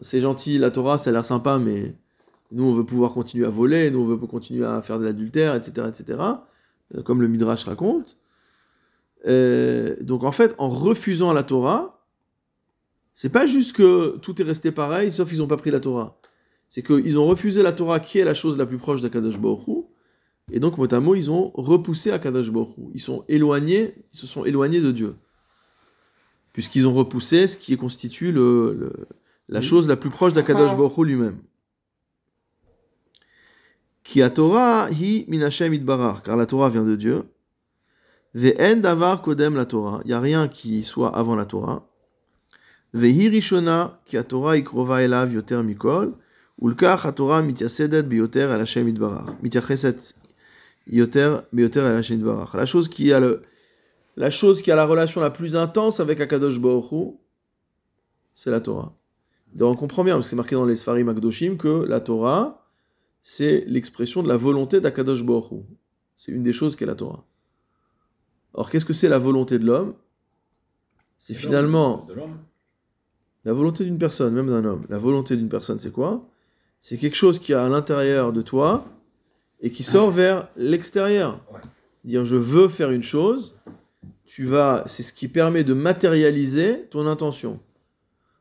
c'est gentil, la Torah, ça a l'air sympa, mais nous on veut pouvoir continuer à voler, nous on veut continuer à faire de l'adultère, etc., etc., euh, comme le Midrash raconte. Euh, donc en fait, en refusant la Torah, c'est pas juste que tout est resté pareil, sauf qu'ils n'ont pas pris la Torah. C'est qu'ils ont refusé la Torah, qui est la chose la plus proche d'Akadosh Baruch et donc, mot à mot, ils ont repoussé Akadosh Baruch. Ils sont éloignés, ils se sont éloignés de Dieu. Puisqu'ils ont repoussé ce qui constitue le, le- la chose la plus proche d'Akadosh Baruch lui-même. Ki a Torah hi min Hashem itbarach, car la Torah vient de Dieu. Ve'en davar kodem la Torah, il n'y a rien qui soit avant la Torah. Vehi rishona ki a Torah ikrova elav yoter mikol, ulkach a Torah mityasedet biyoter el Hashem itbarach. Mityacheset yoter biyoter el Hashem itbarach. La chose qui a le, la chose qui a la relation la plus intense avec Akadosh Baruch Hu, c'est la Torah. Donc on comprend bien, parce que c'est marqué dans les Sfarim Akdoshim que la Torah, c'est l'expression de la volonté d'Akadosh Baruch Hu. C'est une des choses qu'est la Torah. Alors qu'est-ce que c'est la volonté de l'homme? C'est finalement. La volonté d'une personne, même d'un homme. La volonté d'une personne, c'est quoi? C'est quelque chose qui est à l'intérieur de toi et qui sort vers l'extérieur. Dire je veux faire une chose, tu vas, c'est ce qui permet de matérialiser ton intention.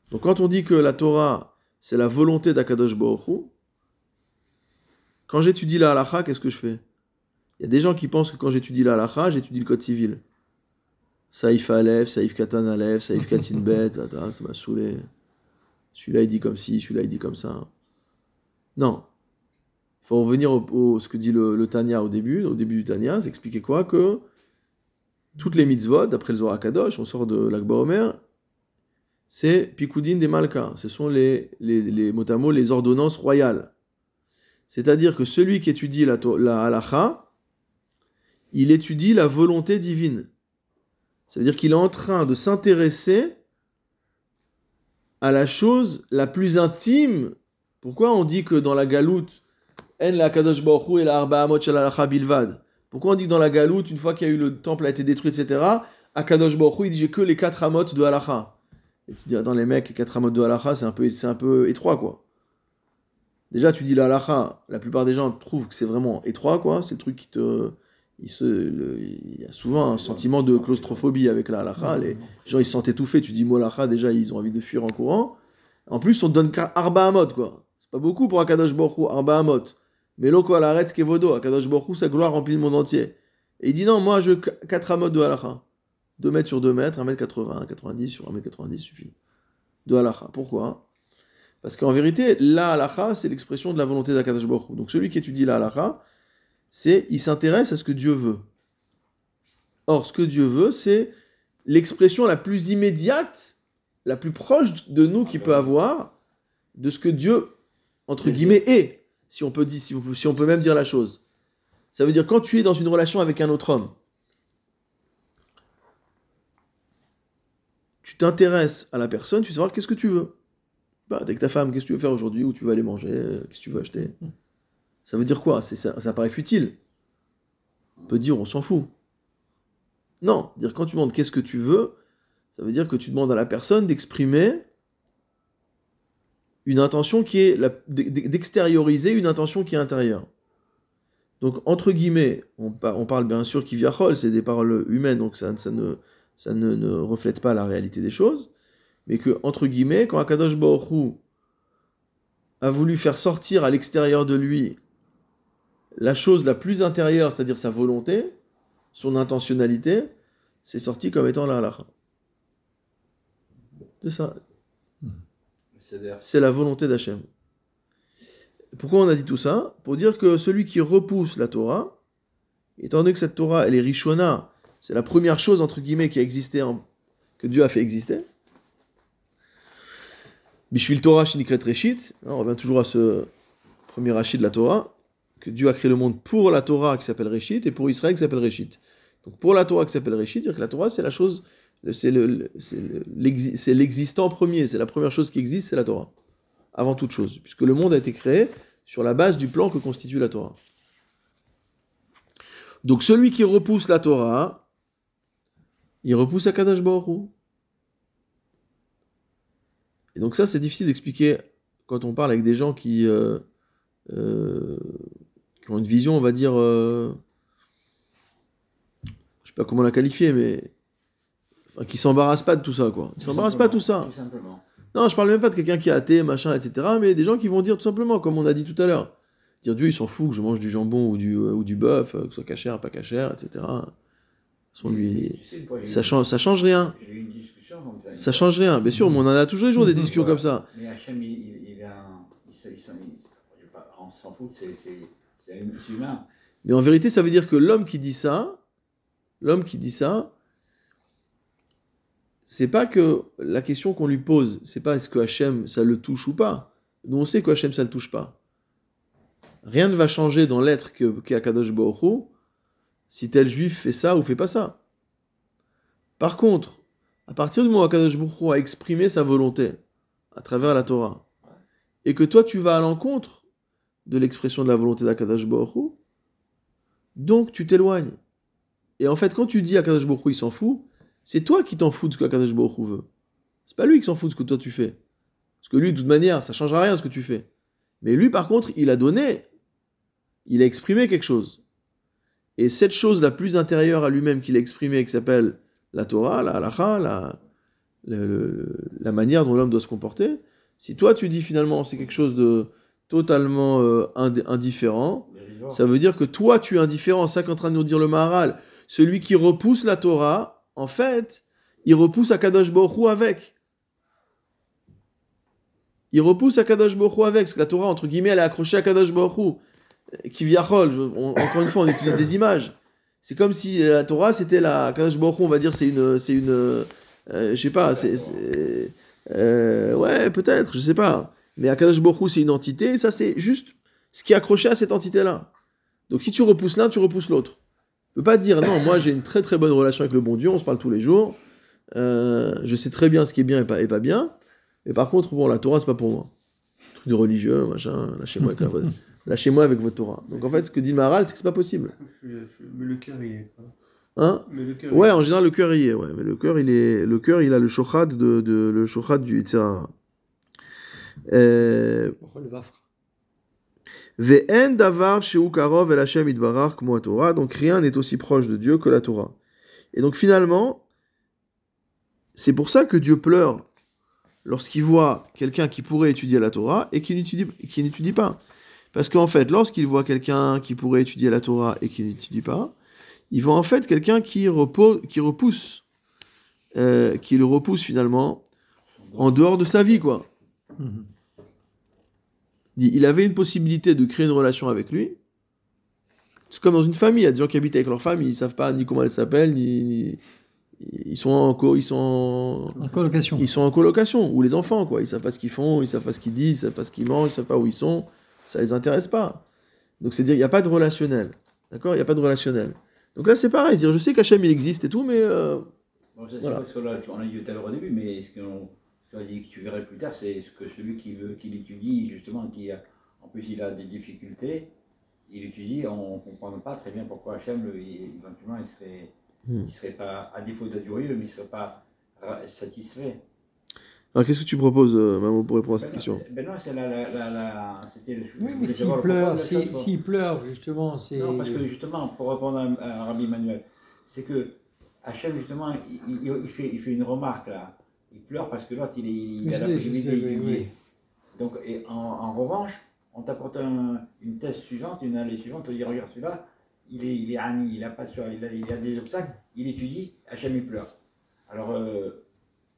Donc quand on dit que la Torah, c'est la volonté d'Akadosh Baruch Hu, quand j'étudie la halakha, qu'est-ce que je fais? Il y a des gens qui pensent que quand j'étudie la halakha, j'étudie le code civil. Saïf Aleph, Saïf Katan Aleph, Saïf *laughs* Katin Bet, tata, ça m'a saoulé. Celui-là il dit comme ci, celui-là il dit comme ça. Non. Il faut revenir au, au- ce que dit le, le Tanya au début. Au début du Tanya, c'est expliquer quoi? Que toutes les mitzvot, d'après le Zohar Kadosh, on sort de l'Akba Omer, c'est Pikudin des Malka. Ce sont les, les, les, mot à mot, les ordonnances royales. C'est-à-dire que celui qui étudie la, la halacha, il étudie la volonté divine. Ça veut dire qu'il est en train de s'intéresser à la chose la plus intime. Pourquoi on dit que dans la galoute, En la kadosh et la arba Pourquoi on dit que dans la galoute, une fois qu'il y a eu le temple a été détruit, etc., Baruch Hu, il dit j'ai que les quatre amot de halacha. Et tu dis, dans les mecs, les quatre amot de halacha, c'est un, peu, un peu étroit, quoi. Déjà, tu dis la halacha, la plupart des gens trouvent que c'est vraiment étroit, quoi. C'est le truc qui te. Il, se, le- il y a souvent un sentiment de claustrophobie avec la halacha. Les gens, ils se sentent étouffés. Tu dis halacha, déjà, ils ont envie de fuir en courant. En plus, on te donne arba amot, quoi. C'est pas beaucoup pour Akadosh Hu, arba amot. Mais loko aretz kevodo, Akadosh Hu, sa gloire remplit le monde entier. Et il dit non, moi, je 4 amot de halacha. 2 mètres sur 2 mètres, 1 mètre 80, 90 sur 1 mètre 90 suffit. De halacha. Pourquoi? Parce qu'en vérité, la halacha, c'est l'expression de la volonté d'Akadosh Hu. Donc celui qui étudie la halacha, c'est il s'intéresse à ce que Dieu veut. Or, ce que Dieu veut, c'est l'expression la plus immédiate, la plus proche de nous qu'il peut avoir, de ce que Dieu, entre guillemets, est, si on peut, dire, si on peut- si on peut même dire la chose. Ça veut dire quand tu es dans une relation avec un autre homme, tu t'intéresses à la personne, tu veux savoir qu'est-ce que tu veux. Bah, avec ta femme, qu'est-ce que tu veux faire aujourd'hui, où tu vas aller manger, euh, qu'est-ce que tu veux acheter. Ça veut dire quoi? Ça, paraît futile. On peut dire on s'en fout. Non, dire quand tu demandes qu'est-ce que tu veux, ça veut dire que tu demandes à la personne d'exprimer une intention qui est d'extérioriser une intention qui est intérieure. Donc entre guillemets, on, par- on parle bien sûr qui viachol, c'est des paroles humaines, donc ça, ne reflète pas la réalité des choses, mais que entre guillemets, quand Akadosh Baruch a voulu faire sortir à l'extérieur de lui la chose la plus intérieure, c'est-à-dire sa volonté, son intentionnalité, c'est sorti comme étant la halakha. C'est ça, c'est la volonté d'Hachem. Pourquoi on a dit tout ça? Pour dire que celui qui repousse la Torah, étant donné que cette Torah, elle est Rishona, c'est la première chose, entre guillemets, qui a existé, en- que Dieu a fait exister. Bishvil Torah Shinikret Reshit, hein, on revient toujours à ce premier Rachid de la Torah, Dieu a créé le monde pour la Torah qui s'appelle Reshit et pour Israël qui s'appelle Reshit. Donc pour la Torah qui s'appelle Reshit, dire que la Torah c'est la chose, c'est le- le- c'est le- l'exi- c'est l'existant premier, c'est la première chose qui existe, c'est la Torah. Avant toute chose, puisque le monde a été créé sur la base du plan que constitue la Torah. Donc celui qui repousse la Torah, il repousse Akadash Hu. Et donc ça, c'est difficile d'expliquer quand on parle avec des gens qui, euh, euh, qui ont une vision, on va dire, euh, je sais pas comment la qualifier, mais enfin, qui s'embarrassent pas de tout ça, quoi. Ils s'embarrassent pas de tout ça. Tout. Non, je parle même pas de quelqu'un qui est athée, machin, etc. Mais des gens qui vont dire tout simplement, comme on a dit tout à l'heure, dire Dieu, il s'en fout que je mange du jambon ou du, euh, ou du bœuf, euh, que ce soit cachère, pas cachère, etc. Son lui, Tu sais, une fois, j'ai ça eu- change, ça change rien. Une discussion ça. une Ça fois. change rien. Bien sûr, mais on en a toujours les jours des discussions Voilà. comme ça. Mais Hachem, il, il, il a un- il, s'en- fout, c'est Mais en vérité, ça veut dire que l'homme qui dit ça, l'homme qui dit ça, c'est pas que la question qu'on lui pose, c'est pas est-ce que Hachem ça le touche ou pas. Nous on sait que Hachem ça le touche pas. Rien ne va changer dans l'être que qu'est Akadosh Baruch Hu si tel juif fait ça ou fait pas ça. Par contre, à partir du moment où Akadosh Baruch a exprimé sa volonté à travers la Torah, et que toi tu vas à l'encontre de l'expression de la volonté d'Akadosh Baruch donc tu t'éloignes. Et en fait, quand tu dis à Kadosh Baruch il s'en fout, c'est toi qui t'en fous de ce que Kadosh Baruch veut. C'est pas lui qui s'en fout de ce que toi tu fais. Parce que lui, de toute manière, ça changera rien ce que tu fais. Mais lui, par contre, il a donné, il a exprimé quelque chose. Et cette chose la plus intérieure à lui-même qu'il a exprimée, qui s'appelle la Torah, la halacha, la, la manière dont l'homme doit se comporter, si toi tu dis finalement c'est quelque chose de totalement euh, ind- indifférent, ça veut dire que toi, tu es indifférent. C'est ça qu'est en train de nous dire le Maharal. Celui qui repousse la Torah, en fait, il repousse Akadosh Hu avec. Il repousse Akadosh Hu avec. Parce que la Torah, entre guillemets, elle est accrochée à Akadosh Hu. Qui on- Encore une fois, on utilise des images. C'est comme si la Torah, c'était la Akadosh Baruch on va dire, c'est une. C'est une euh, je sais pas, c'est. c'est- euh, ouais, peut-être, je sais pas. Mais Akadosh Hu, c'est une entité, et ça, c'est juste ce qui est accroché à cette entité-là. Donc si tu repousses l'un, tu repousses l'autre. Tu peux pas dire non, moi j'ai une très très bonne relation avec le bon Dieu, on se parle tous les jours, euh, je sais très bien ce qui est bien et pas, et pas bien, mais par contre, bon, la Torah, c'est pas pour moi. Truc de religieux, machin, lâchez-moi avec, la votre- *laughs* lâchez-moi avec votre Torah. Donc en fait, ce que dit le Maharal, c'est que c'est pas possible. Mais le cœur y est. Hein Mais le cœur y Ouais, en général, le cœur y est, ouais. Mais le cœur, il est, le cœur, il a le shochad de, de le shochad du Yitzhara. Donc rien n'est aussi proche de Dieu que la Torah. Et donc finalement, c'est pour ça que Dieu pleure lorsqu'il voit quelqu'un qui pourrait étudier la Torah et qui n'étudie, qui n'étudie pas. Parce qu'en fait, lorsqu'il voit quelqu'un qui pourrait étudier la Torah et qui n'étudie pas, il voit en fait quelqu'un qui, repose, qui repousse, euh, qui le repousse finalement en dehors de sa vie, quoi. Dit, il avait une possibilité de créer une relation avec lui. C'est comme dans une famille, il y a des gens qui habitent avec leur femme, ils savent pas ni comment elle s'appelle, ni, ni- ils sont en co- ils sont en- En colocation. ils sont en colocation ou les enfants quoi, ils savent pas ce qu'ils font, ils savent pas ce qu'ils disent, ils savent pas ce qu'ils mangent, ils savent pas où ils sont, ça les intéresse pas. Donc c'est dire il n'y a pas de relationnel. D'accord? Il n'y a pas de relationnel. Donc là c'est pareil, dire je sais qu'Hachem il existe et tout mais euh, Bon, ça, c'est Voilà. parce que là, on a dit tout à l'heure au début, mais ce qu'on dit que tu verrais plus tard, c'est ce que celui qui veut, qui l'étudie, justement, qui a, en plus il a des difficultés, il étudie, on ne comprend pas très bien pourquoi Hachem, éventuellement, il serait, Hmm. il serait pas, à défaut d'être joyeux, mais il ne serait pas satisfait. alors qu'est-ce que tu proposes euh, Maman pour répondre à cette Ben question? non, ben non, c'est la, la, la, la- c'était le. Oui, mais s'il pleure, s'il pleure, justement, c'est. Non, parce que justement, pour répondre à, à Rabbi Emmanuel, c'est que Hachem, justement, il, il- il fait, il fait une remarque là. Il pleure parce que l'autre, il, est- il, Je a la sais, possibilité sais, oui, d'étudier. Donc, et en, en revanche, on t'apporte un- une thèse suivante, une année suivante, on dit regarde celui-là, il est, il est ani, il a pas choix, il a, il a des obstacles, il étudie, Hachem il pleure. Alors, euh,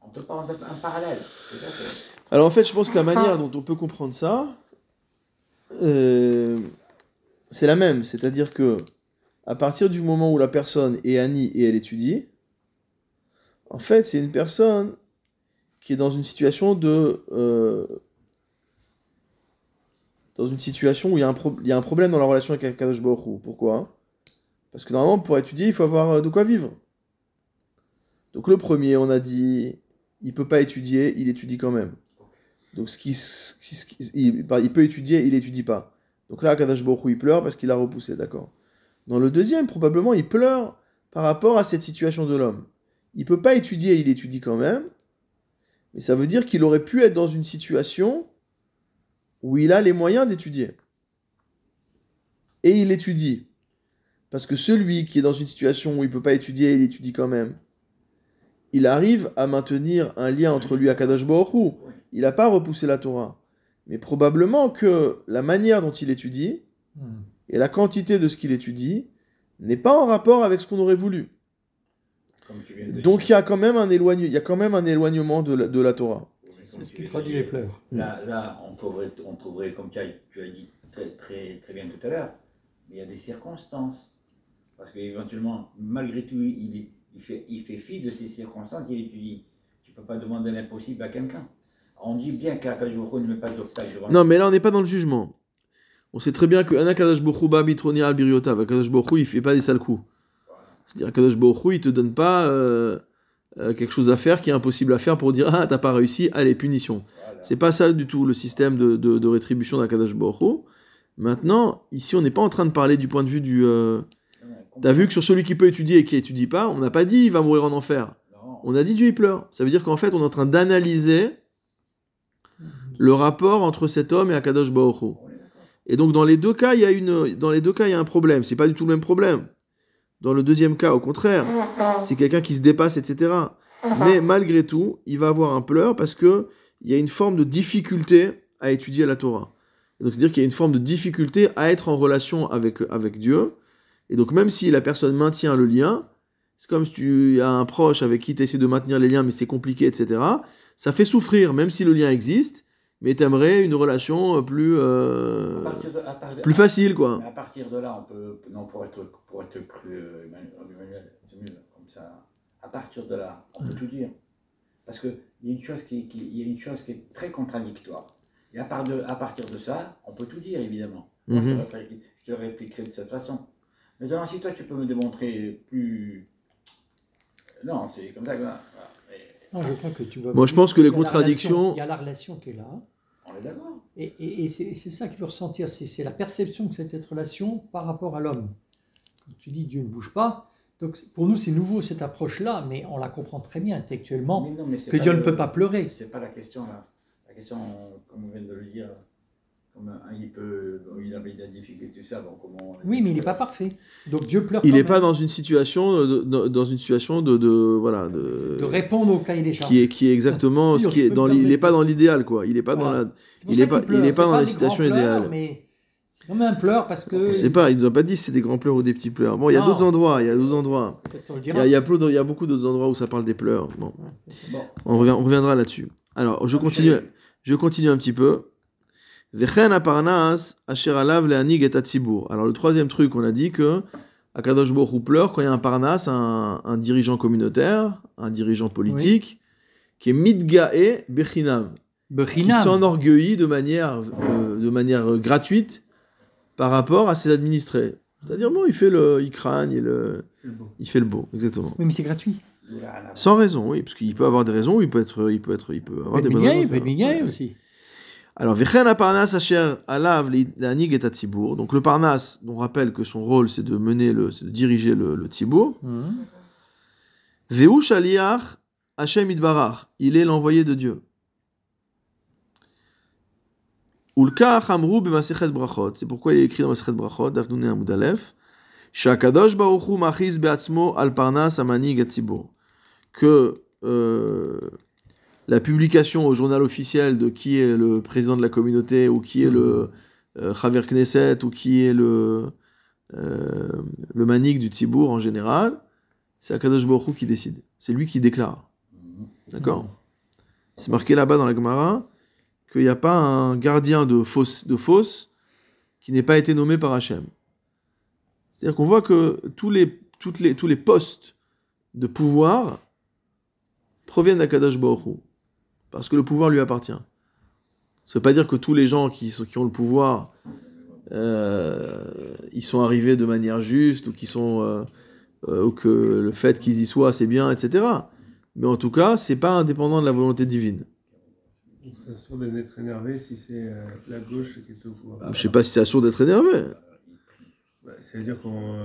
on te parle un parallèle. C'est ça que- Alors en fait, je pense que la manière dont on peut comprendre ça, euh, c'est la même, c'est-à-dire que à partir du moment où la personne est Annie et elle étudie, en fait, c'est une personne qui est dans une situation de euh, dans une situation où il y, a un y a un problème dans la relation avec Akadosh Baruch. Pourquoi? Parce que normalement, pour étudier, il faut avoir euh, de quoi vivre. Donc le premier, on a dit, il peut pas étudier, il étudie quand même. Donc ce qui, bah, il peut étudier, il étudie pas. Donc là, Akadosh Baruch il pleure parce qu'il a repoussé, d'accord. Dans le deuxième, probablement, il pleure par rapport à cette situation de l'homme. Il peut pas étudier, il étudie quand même. Mais ça veut dire qu'il aurait pu être dans une situation où il a les moyens d'étudier. Et il étudie. Parce que celui qui est dans une situation où il peut pas étudier, il étudie quand même. Il arrive à maintenir un lien entre lui et Kadosh Baruch. Il n'a pas repoussé la Torah. Mais probablement que la manière dont il étudie Hmm. et la quantité de ce qu'il étudie n'est pas en rapport avec ce qu'on aurait voulu. Comme tu viens de Donc il y a quand même un, éloigne- il y a quand même un éloignement de la, de la Torah. C'est ce qui traduit les pleurs. Là, là on, trouverait, on trouverait, comme tu as, tu as dit très, très, très bien tout à l'heure, il y a des circonstances. Parce qu'éventuellement, malgré tout, il, il, fait, il fait fi de ces circonstances, il étudie. Tu ne peux pas demander l'impossible à quelqu'un. On dit bien qu'Akajouko ne met pas d'obstacle devant Non, mais là on n'est pas dans le jugement. On sait très bien que Anakadosh Bokhu ba bitroni al biriotav. Akadosh Bokhu il fait pas des sales coups. C'est-à-dire Akadosh Bokhu il te donne pas euh, euh, quelque chose à faire qui est impossible à faire pour dire ah t'as pas réussi, allez punition. Voilà. C'est pas ça du tout le système de, de, de rétribution d'Akadosh Bokhu. Maintenant, ici on n'est pas en train de parler du point de vue du. euh, T'as vu que sur celui qui peut étudier et qui étudie pas, on n'a pas dit il va mourir en enfer. Non, On a dit Dieu il pleure. Ça veut dire qu'en fait on est en train d'analyser le rapport entre cet homme et Akadosh Baruch Hu. Et donc dans les deux cas, il y a une, dans les deux cas, il y a un problème. C'est pas du tout le même problème. Dans le deuxième cas, au contraire, c'est quelqu'un qui se dépasse, etc. Mais malgré tout, il va avoir un pleur parce que il y a une forme de difficulté à étudier la Torah. Et donc c'est-à-dire qu'il y a une forme de difficulté à être en relation avec avec Dieu. Et donc même si la personne maintient le lien, c'est comme si tu as un proche avec qui tu essaies de maintenir les liens, mais c'est compliqué, etc. Ça fait souffrir, même si le lien existe, mais t'aimerais une relation plus euh, de- à part- plus facile, quoi. Mais à partir de là, on peut, non, pour être, pour être cru, euh, Emmanuel, c'est mieux comme ça. À partir de là, on peut tout dire. Parce qu'il y, a une chose qui, y a une chose qui est très contradictoire. Et à, part de, à partir de ça, on peut tout dire, évidemment. Moi, je, Mhm. te je te répliquerai de cette façon. Maintenant, si toi, tu peux me démontrer plus. Non, c'est comme ça que. Non, je crois que tu vois. Moi, je pense que les Il y a la contradictions- relation- Il y a la relation qui est là. On est d'accord. Et, et- et c'est ça qu'il faut ressentir, c'est la perception de cette relation par rapport à l'homme. Quand tu dis Dieu ne bouge pas, donc pour nous c'est nouveau cette approche-là, mais on la comprend très bien intellectuellement, Mais non, mais c'est que Dieu le- ne peut pas pleurer. C'est pas la question là. La question, comme on vient de le dire, il peut, il a il a des difficultés, tout ça, donc comment. Oui, mais il n'est pas parfait. Donc Dieu pleure Il quand n'est même. pas dans une situation, de, de- dans une situation de, de voilà, de, de répondre au cahier des charges. qui est qui est exactement *laughs* Si, ce on qui est dans. Il n'est pas dans l'idéal, quoi. Il n'est pas dans la. Il est pas- il est dans la situation idéale. Mais c'est comme un pleur parce que. Je sais pas, ils nous ont pas dit si c'est des grands pleurs ou des petits pleurs. Bon, il y a d'autres endroits, il y a d'autres endroits. On Il y a, il y a plein de- il y a beaucoup d'autres endroits où ça parle des pleurs. Bon, Bon, on, revient, on reviendra là-dessus. Alors, je continue, je continue un petit peu. Alors, le troisième truc, on a dit que Akadosh Hu pleure quand il y a un parnas, un, un dirigeant communautaire, un dirigeant politique, qui est midgae bechinam, qui s'enorgueillit de manière, euh, de manière euh, gratuite par rapport à ses administrés. C'est-à-dire, bon, il fait le, il crâne, il, euh, beau. il fait le beau, exactement. Oui, mais c'est gratuit. Sans raison, oui, parce qu'il peut avoir des raisons, il peut être, il peut être, il peut avoir des bonnes raisons. Il peut être aussi. Alors, Vechen Parnas Asher Alav Lanig et Tzibour. Donc, le Parnas, on rappelle que son rôle, c'est de mener le, c'est de diriger le, le Tzibour. Mhm. Veu Shaliach Hashem Idbarach. Il est l'envoyé de Dieu. Ulka Hamru B'Masechet Brachot. C'est pourquoi il est écrit dans Masechet Brachot, Dafnune Amud Aleph. Shakadosh Machiz Be'atzmo Al Parnas Amanig et. Que euh, la publication au journal officiel de qui est le président de la communauté, ou qui est le euh, Chaver Knesset, ou qui est le, euh, le manig du Tzibour en général, c'est Akadosh Hu qui décide. C'est lui qui déclare. D'accord? C'est marqué là-bas dans la Gemara qu'il n'y a pas un gardien de fosse, de fosse qui n'ait pas été nommé par Hachem. C'est-à-dire qu'on voit que tous les, toutes les, tous les postes de pouvoir proviennent d'Akadosh Baruch parce que le pouvoir lui appartient. Ça ne veut pas dire que tous les gens qui, sont- qui ont le pouvoir, euh, ils sont arrivés de manière juste, ou, qui sont, euh, euh, ou que le fait qu'ils y soient, c'est bien, etc. Mais en tout cas, c'est pas indépendant de la volonté divine. C'est sûr d'être énervé si c'est la gauche qui est au pouvoir. Je sais pas si c'est assurd d'être énervé. Bah, ça veut dire qu'on.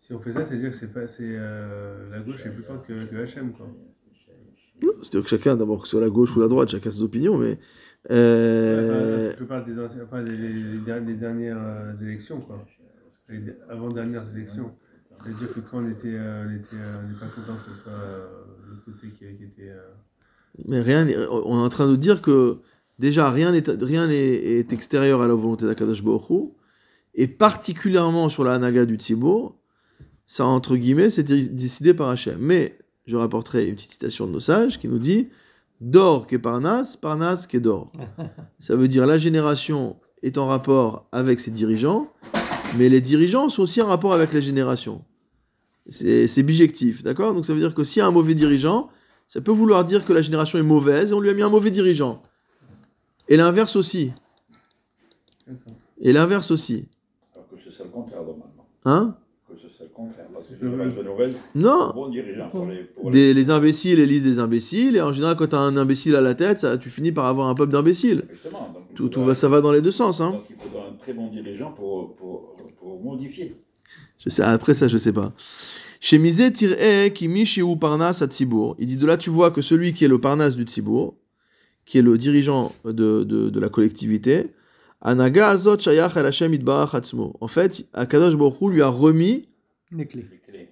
si on fait ça, ça veut dire que c'est pas, c'est, la gauche est plus forte que, que HM, quoi. C'est-à-dire que chacun, d'abord que ce soit la gauche ou la droite, chacun ses opinions, mais. euh, Enfin, je parle des, anciens- enfin, des, les, les der- les dernières euh, élections, quoi. Les avant-dernières élections. Ça veut dire que quand on était, euh, on était, euh, on n'est pas content que ce soit le côté qui, qui était. Mais rien, on est en train de dire que déjà rien n'est rien est extérieur à la volonté d'Akadosh Baruch et particulièrement sur la Hanaga du Tzibour, ça entre guillemets c'est dé- décidé par Hachem. Mais je rapporterai une petite citation de nos sages qui nous dit D'or qu'est Parnas, Parnas qu'est d'or. *laughs* Ça veut dire la génération est en rapport avec ses dirigeants, mais les dirigeants sont aussi en rapport avec la génération. C'est bijectif, d'accord? Donc ça veut dire que s'il y a un mauvais dirigeant, ça peut vouloir dire que la génération est mauvaise et on lui a mis un mauvais dirigeant. Et l'inverse aussi. Et l'inverse aussi. Alors que c'est le contraire, normalement. Hein? Non bon dirigeant pour les. Pour les... des, Les imbéciles élisent des imbéciles, et en général, quand tu as un imbécile à la tête, ça, tu finis par avoir un peuple d'imbéciles. Tout, tout va, ça va dans les deux sens. Hein. Donc il faudra un très bon dirigeant pour, pour, pour modifier. Je sais, après ça, je sais pas. Chez Misé Tir'e qui Mishiu Parnas à Tzibour. Il dit de là, tu vois que celui qui est le Parnas du Tzibour, qui est le dirigeant de, de, de la collectivité, Anaga Azot Shayach El Hashem Yitbarach Atzmo. En fait, Akadosh Baruch Hu lui a remis Les clés.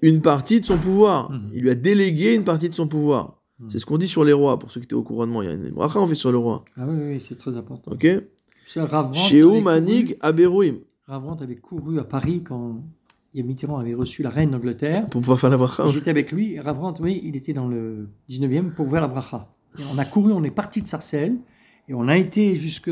Une partie de son pouvoir. Mhm. Il lui a délégué une partie de son pouvoir. Mhm. C'est ce qu'on dit sur les rois, pour ceux qui étaient au couronnement. Il y a une bracha, on fait sur le roi. Ah oui, oui, c'est très important. Ok avait Manig Aberouim. Rav Brandt avait couru à Paris quand Mitterrand avait reçu la reine d'Angleterre. Pour pouvoir faire la bracha. J'étais avec lui. Rav Brandt, oui, il était dans le 19e pour ouvrir la bracha. Et on a couru, on est parti de Sarcelles et on a été jusque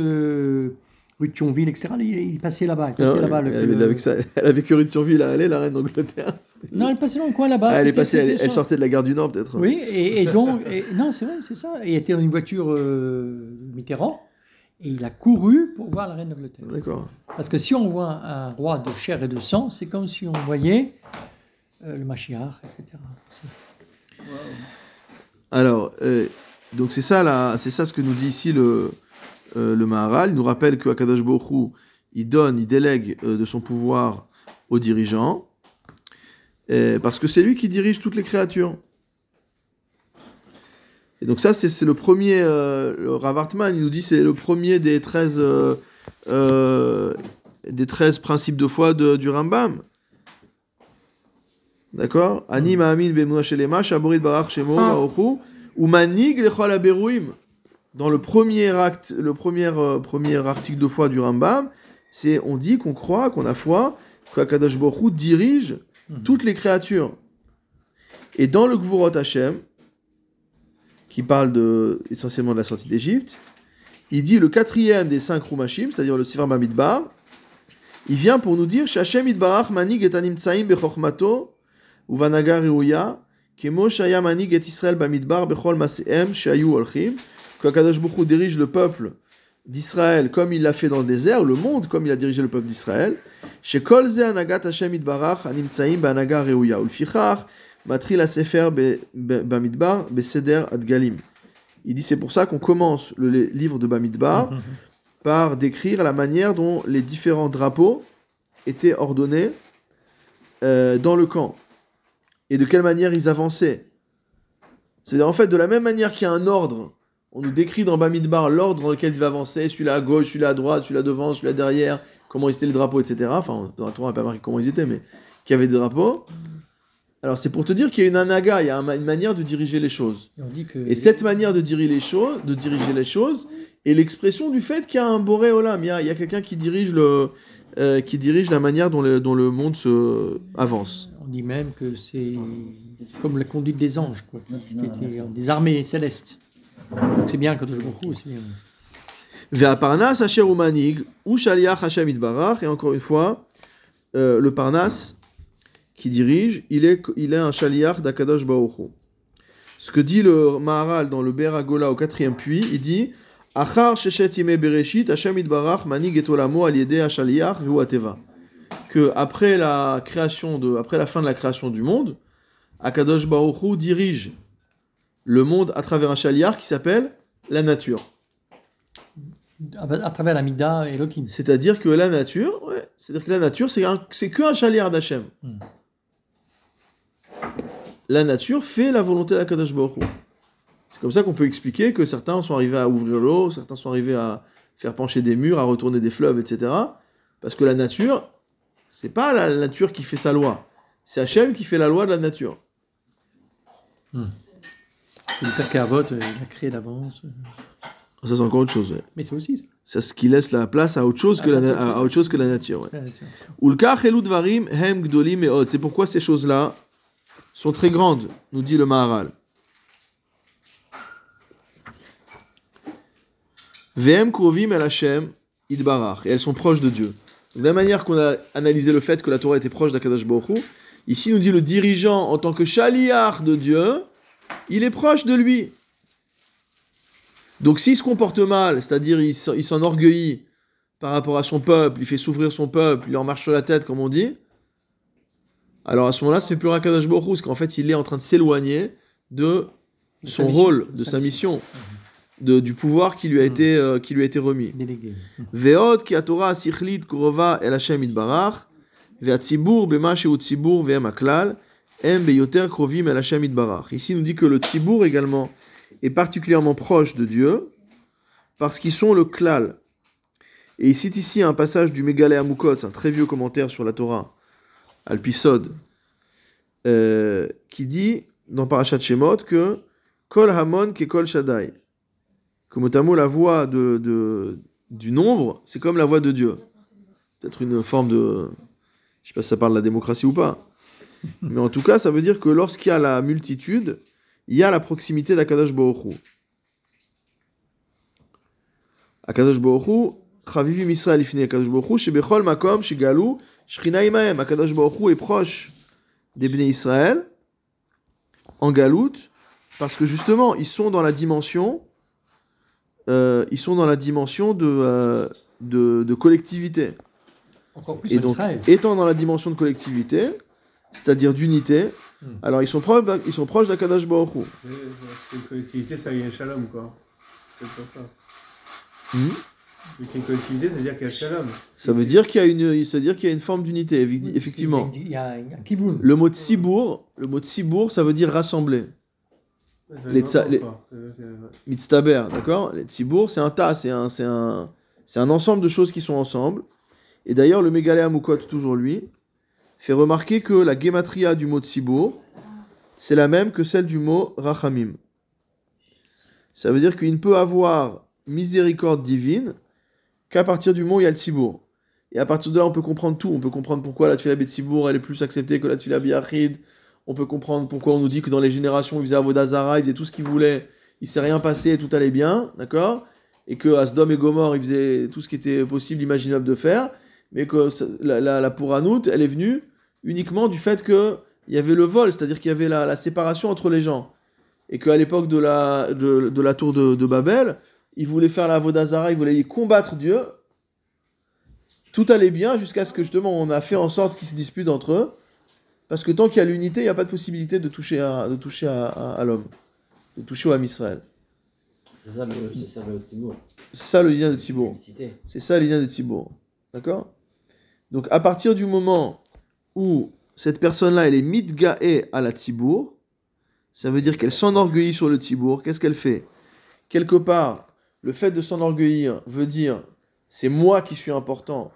rue de Thionville, etc. Il, il passait là-bas. Elle, avait- avec ça- elle avait que de survie là, elle est la reine d'Angleterre. Non, elle passait dans le coin là-bas. Ah, elle est C'était- passée, elle, elle sortait de la gare du Nord peut-être. Oui, et, et donc, et- non, c'est vrai, c'est ça. Et il était dans une voiture euh, Mitterrand, et il a couru pour voir la reine d'Angleterre. D'accord. Parce que si on voit un roi de chair et de sang, c'est comme si on voyait euh, le Machiach, etc. Alors, euh, donc c'est ça, là, c'est ça ce que nous dit ici le, euh, le Maharal. Il nous rappelle que Akadosh Baruch Hu, il donne, il délègue euh, de son pouvoir aux dirigeants, euh, parce que c'est lui qui dirige toutes les créatures. Et donc ça, c'est le premier, euh, le Rav Hartman, il nous dit c'est le premier des 13, euh, euh, des 13 principes de foi de- du Rambam. D'accord? Ani ma'amin be'emuna shelema, shaborit barach shemo baruchu, ou manig lechol aberuim. Dans le premier acte, le premier, euh, premier article de foi du Rambam, c'est on dit qu'on croit, qu'on a foi, qu'Akadosh Hu dirige toutes les créatures. Et dans le Gvurot Hashem, qui parle de, essentiellement de la sortie d'Égypte, il dit le quatrième des cinq Rumashim, c'est-à-dire le Sifar Bamidbar, il vient pour nous dire Shashem Idbarach manig et animtsaim bechokmato uvanaga reuya kemo shaya manig et Israël bamidbar bechol maseem shayu olchim que Akadosh Baruch Hu dirige le peuple d'Israël comme il l'a fait dans le désert, le monde comme il a dirigé le peuple d'Israël. Ze anagat Hashem Idbarach animtsaim banaga reuya matril sefer bamidbar beseder adgalim. Il dit c'est pour ça qu'on commence le li- livre de Bamidbar par décrire la manière dont les différents drapeaux étaient ordonnés euh, dans le camp et de quelle manière ils avançaient. C'est-à-dire en fait de la même manière qu'il y a un ordre, on nous décrit dans Bamidbar l'ordre dans lequel il va avancer, celui-là à gauche, celui-là à droite, celui-là devant, celui-là derrière, comment ils étaient les drapeaux, etc. Enfin, dans la Torah, on n'a pas marqué comment ils étaient, mais qu'il y avait des drapeaux. Alors c'est pour te dire qu'il y a une anaga, il y a un- une manière de diriger les choses. Et on dit que Et cette manière de diriger les choses, de diriger les choses, est l'expression du fait qu'il y a un boré olam, il y a, quelqu'un qui dirige le, euh, qui dirige la manière dont le, dont le monde se avance. on dit même que c'est comme la conduite des anges, quoi, des armées célestes. C'est bien que c'est bien. Ve'aparnas asher hu manig, ou shaliach Hashem itbarach, et encore une fois, euh, le Parnas qui dirige, il est, il est un shaliach d'Akadosh Baruch. Ce que dit le Maharal dans le Beragola au quatrième puits, il dit Achar sheshet yimei bereshit, Hashem itbarach manig et olamo al yedei hashaliach v'hu ateva. Que après la création de, après la fin de la création du monde, Akadosh Baruch dirige le monde à travers un shaliach qui s'appelle la nature. À, travers la Mida et Elohim. C'est-à-dire que la nature, ouais, c'est-à-dire que la nature, c'est un- c'est que un shaliach d'Hachem. Hmm. La nature fait la volonté d'Akadosh Baruch Hu. C'est comme ça qu'on peut expliquer que certains sont arrivés à ouvrir l'eau, certains sont arrivés à faire pencher des murs, à retourner des fleuves, etc. Parce que la nature, c'est pas la nature qui fait sa loi. C'est Hachem qui fait la loi de la nature. Le Père Kavot, il a créé d'avance. Ça, c'est encore autre chose. ouais. Mais c'est aussi ça. C'est ce qui laisse la place à autre chose, Ah, que, la, à autre à autre chose que la nature. ouais. La nature. Ulkach elu dvarim hem gdolim meod. C'est pourquoi ces choses-là sont très grandes, nous dit le Maharal. Vem krovim el Hashem idbarach. Et elles sont proches de Dieu. De la manière qu'on a analysé le fait que la Torah était proche d'Akadosh Baruch Hu, ici nous dit le dirigeant en tant que chaliar de Dieu, il est proche de lui. Donc s'il se comporte mal, c'est-à-dire il s'en- il s'enorgueillit par rapport à son peuple, il fait souffrir son peuple, il leur marche sur la tête, comme on dit, alors à ce moment-là, ça fait Baruch Hu, parce qu'en fait, il est en train de s'éloigner de De son rôle, De de sa sa mission, de, du pouvoir qui lui a, Mhm. été, euh, qui lui a été remis. Ki Torah sichlit krova el Hashem itbarach, ve'atzibur bema shehu tzibur krovim. Ici, nous dit que le tzibur également est particulièrement proche de Dieu, parce qu'ils sont le klal. Et il cite ici un passage du Megalé Amukot, c'est un très vieux commentaire sur la Torah, Alpisod, euh, qui dit dans Parashat Shemot que Kol Hamon ke Kol Shaddai. Que mot, la voix de, du nombre, c'est comme la voix de Dieu. Peut-être une forme de. Je sais pas si ça parle de la démocratie ou pas. Mais en tout cas, ça veut dire que lorsqu'il y a la multitude, il y a la proximité Hu. Akadosh Baruch Hu, Chavivim Israël ifini Akadosh Baruch Hu, Shebechol Makom, Shegalu, Shechina Imahem. Akadosh Baruch Hu est proche des Bnei Israël, en Galout, parce que justement, ils sont dans la dimension, euh, ils sont dans la dimension de, euh, de, de collectivité. Encore plus Et en donc, Israël. étant dans la dimension de collectivité, c'est-à-dire d'unité, Hmm. alors ils sont proches, ils sont proches d'Akadosh Baruch Hu. Qu'une collectivité, ça y a un shalom, quoi. C'est pour ça. Hmm. Vu qu'une collectivité, c'est-à-dire qu'il y a shalom. Ça veut dire qu'il y a une, ça veut dire qu'il y a une forme d'unité, effectivement. Il y a un. Le mot tsibour, le mot ça veut dire rassembler. Ça Les tsa- les-. Mitztaber, d'accord? Les tsibour, c'est un tas, c'est un, c'est un, c'est un ensemble de choses qui sont ensemble. Et d'ailleurs, le Mégalé Amukot, toujours lui, fait remarquer que la gématria du mot tsibour, c'est la même que celle du mot rachamim. Ça veut dire qu'il ne peut avoir miséricorde divine qu'à partir du mot où il y a le. Et à partir de là, on peut comprendre tout. On peut comprendre pourquoi la tfila tsibour elle est plus acceptée que la tfila biachid. On peut comprendre pourquoi on nous dit que dans les générations, ils faisaient Avodazara, ils faisaient tout ce qu'ils voulaient. Il s'est rien passé, tout allait bien, d'accord? Et que Asdom et Gomorre, ils faisaient tout ce qui était possible, imaginable de faire. Mais que la, la, la Pouranout, elle est venue uniquement du fait que il y avait le vol, c'est-à-dire qu'il y avait la, la séparation entre les gens. Et qu'à l'époque de la, de, de la tour de, de Babel, ils voulaient faire la Vodazara, ils voulaient combattre Dieu. Tout allait bien jusqu'à ce que justement on a fait en sorte qu'ils se disputent entre eux. Parce que tant qu'il y a l'unité, il n'y a pas de possibilité de toucher à, de toucher à, à- à l'homme, de toucher au Ham Israël. C'est ça le, ça le Tzibour. C'est ça le lien de. Félicité. C'est ça le lien de Thibaut. D'accord? Donc à partir du moment où cette personne-là, elle est mitgae à la Tzibour, ça veut dire qu'elle s'enorgueillit sur le Tzibour. Qu'est-ce qu'elle fait? Quelque part, le fait de s'enorgueillir veut dire c'est moi qui suis important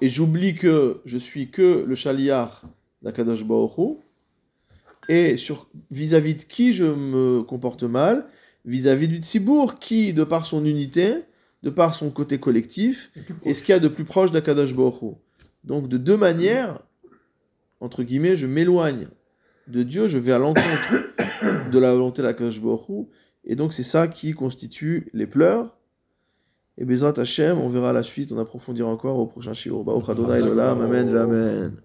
et j'oublie que je suis que le chaliar d'Akadosh Hu. Et sur vis-à-vis de qui je me comporte mal Vis-à-vis du Tzibour qui, de par son unité, de par son côté collectif, est ce qu'il y a de plus proche d'Akadosh Baruch. Donc de deux manières, entre guillemets, je m'éloigne de Dieu, je vais à l'encontre de la volonté d'Akadosh Baruch Hu, et donc c'est ça qui constitue les pleurs. Et Bezrat Hashem, on verra la suite, on approfondira encore au prochain shiur. Amen, Amen.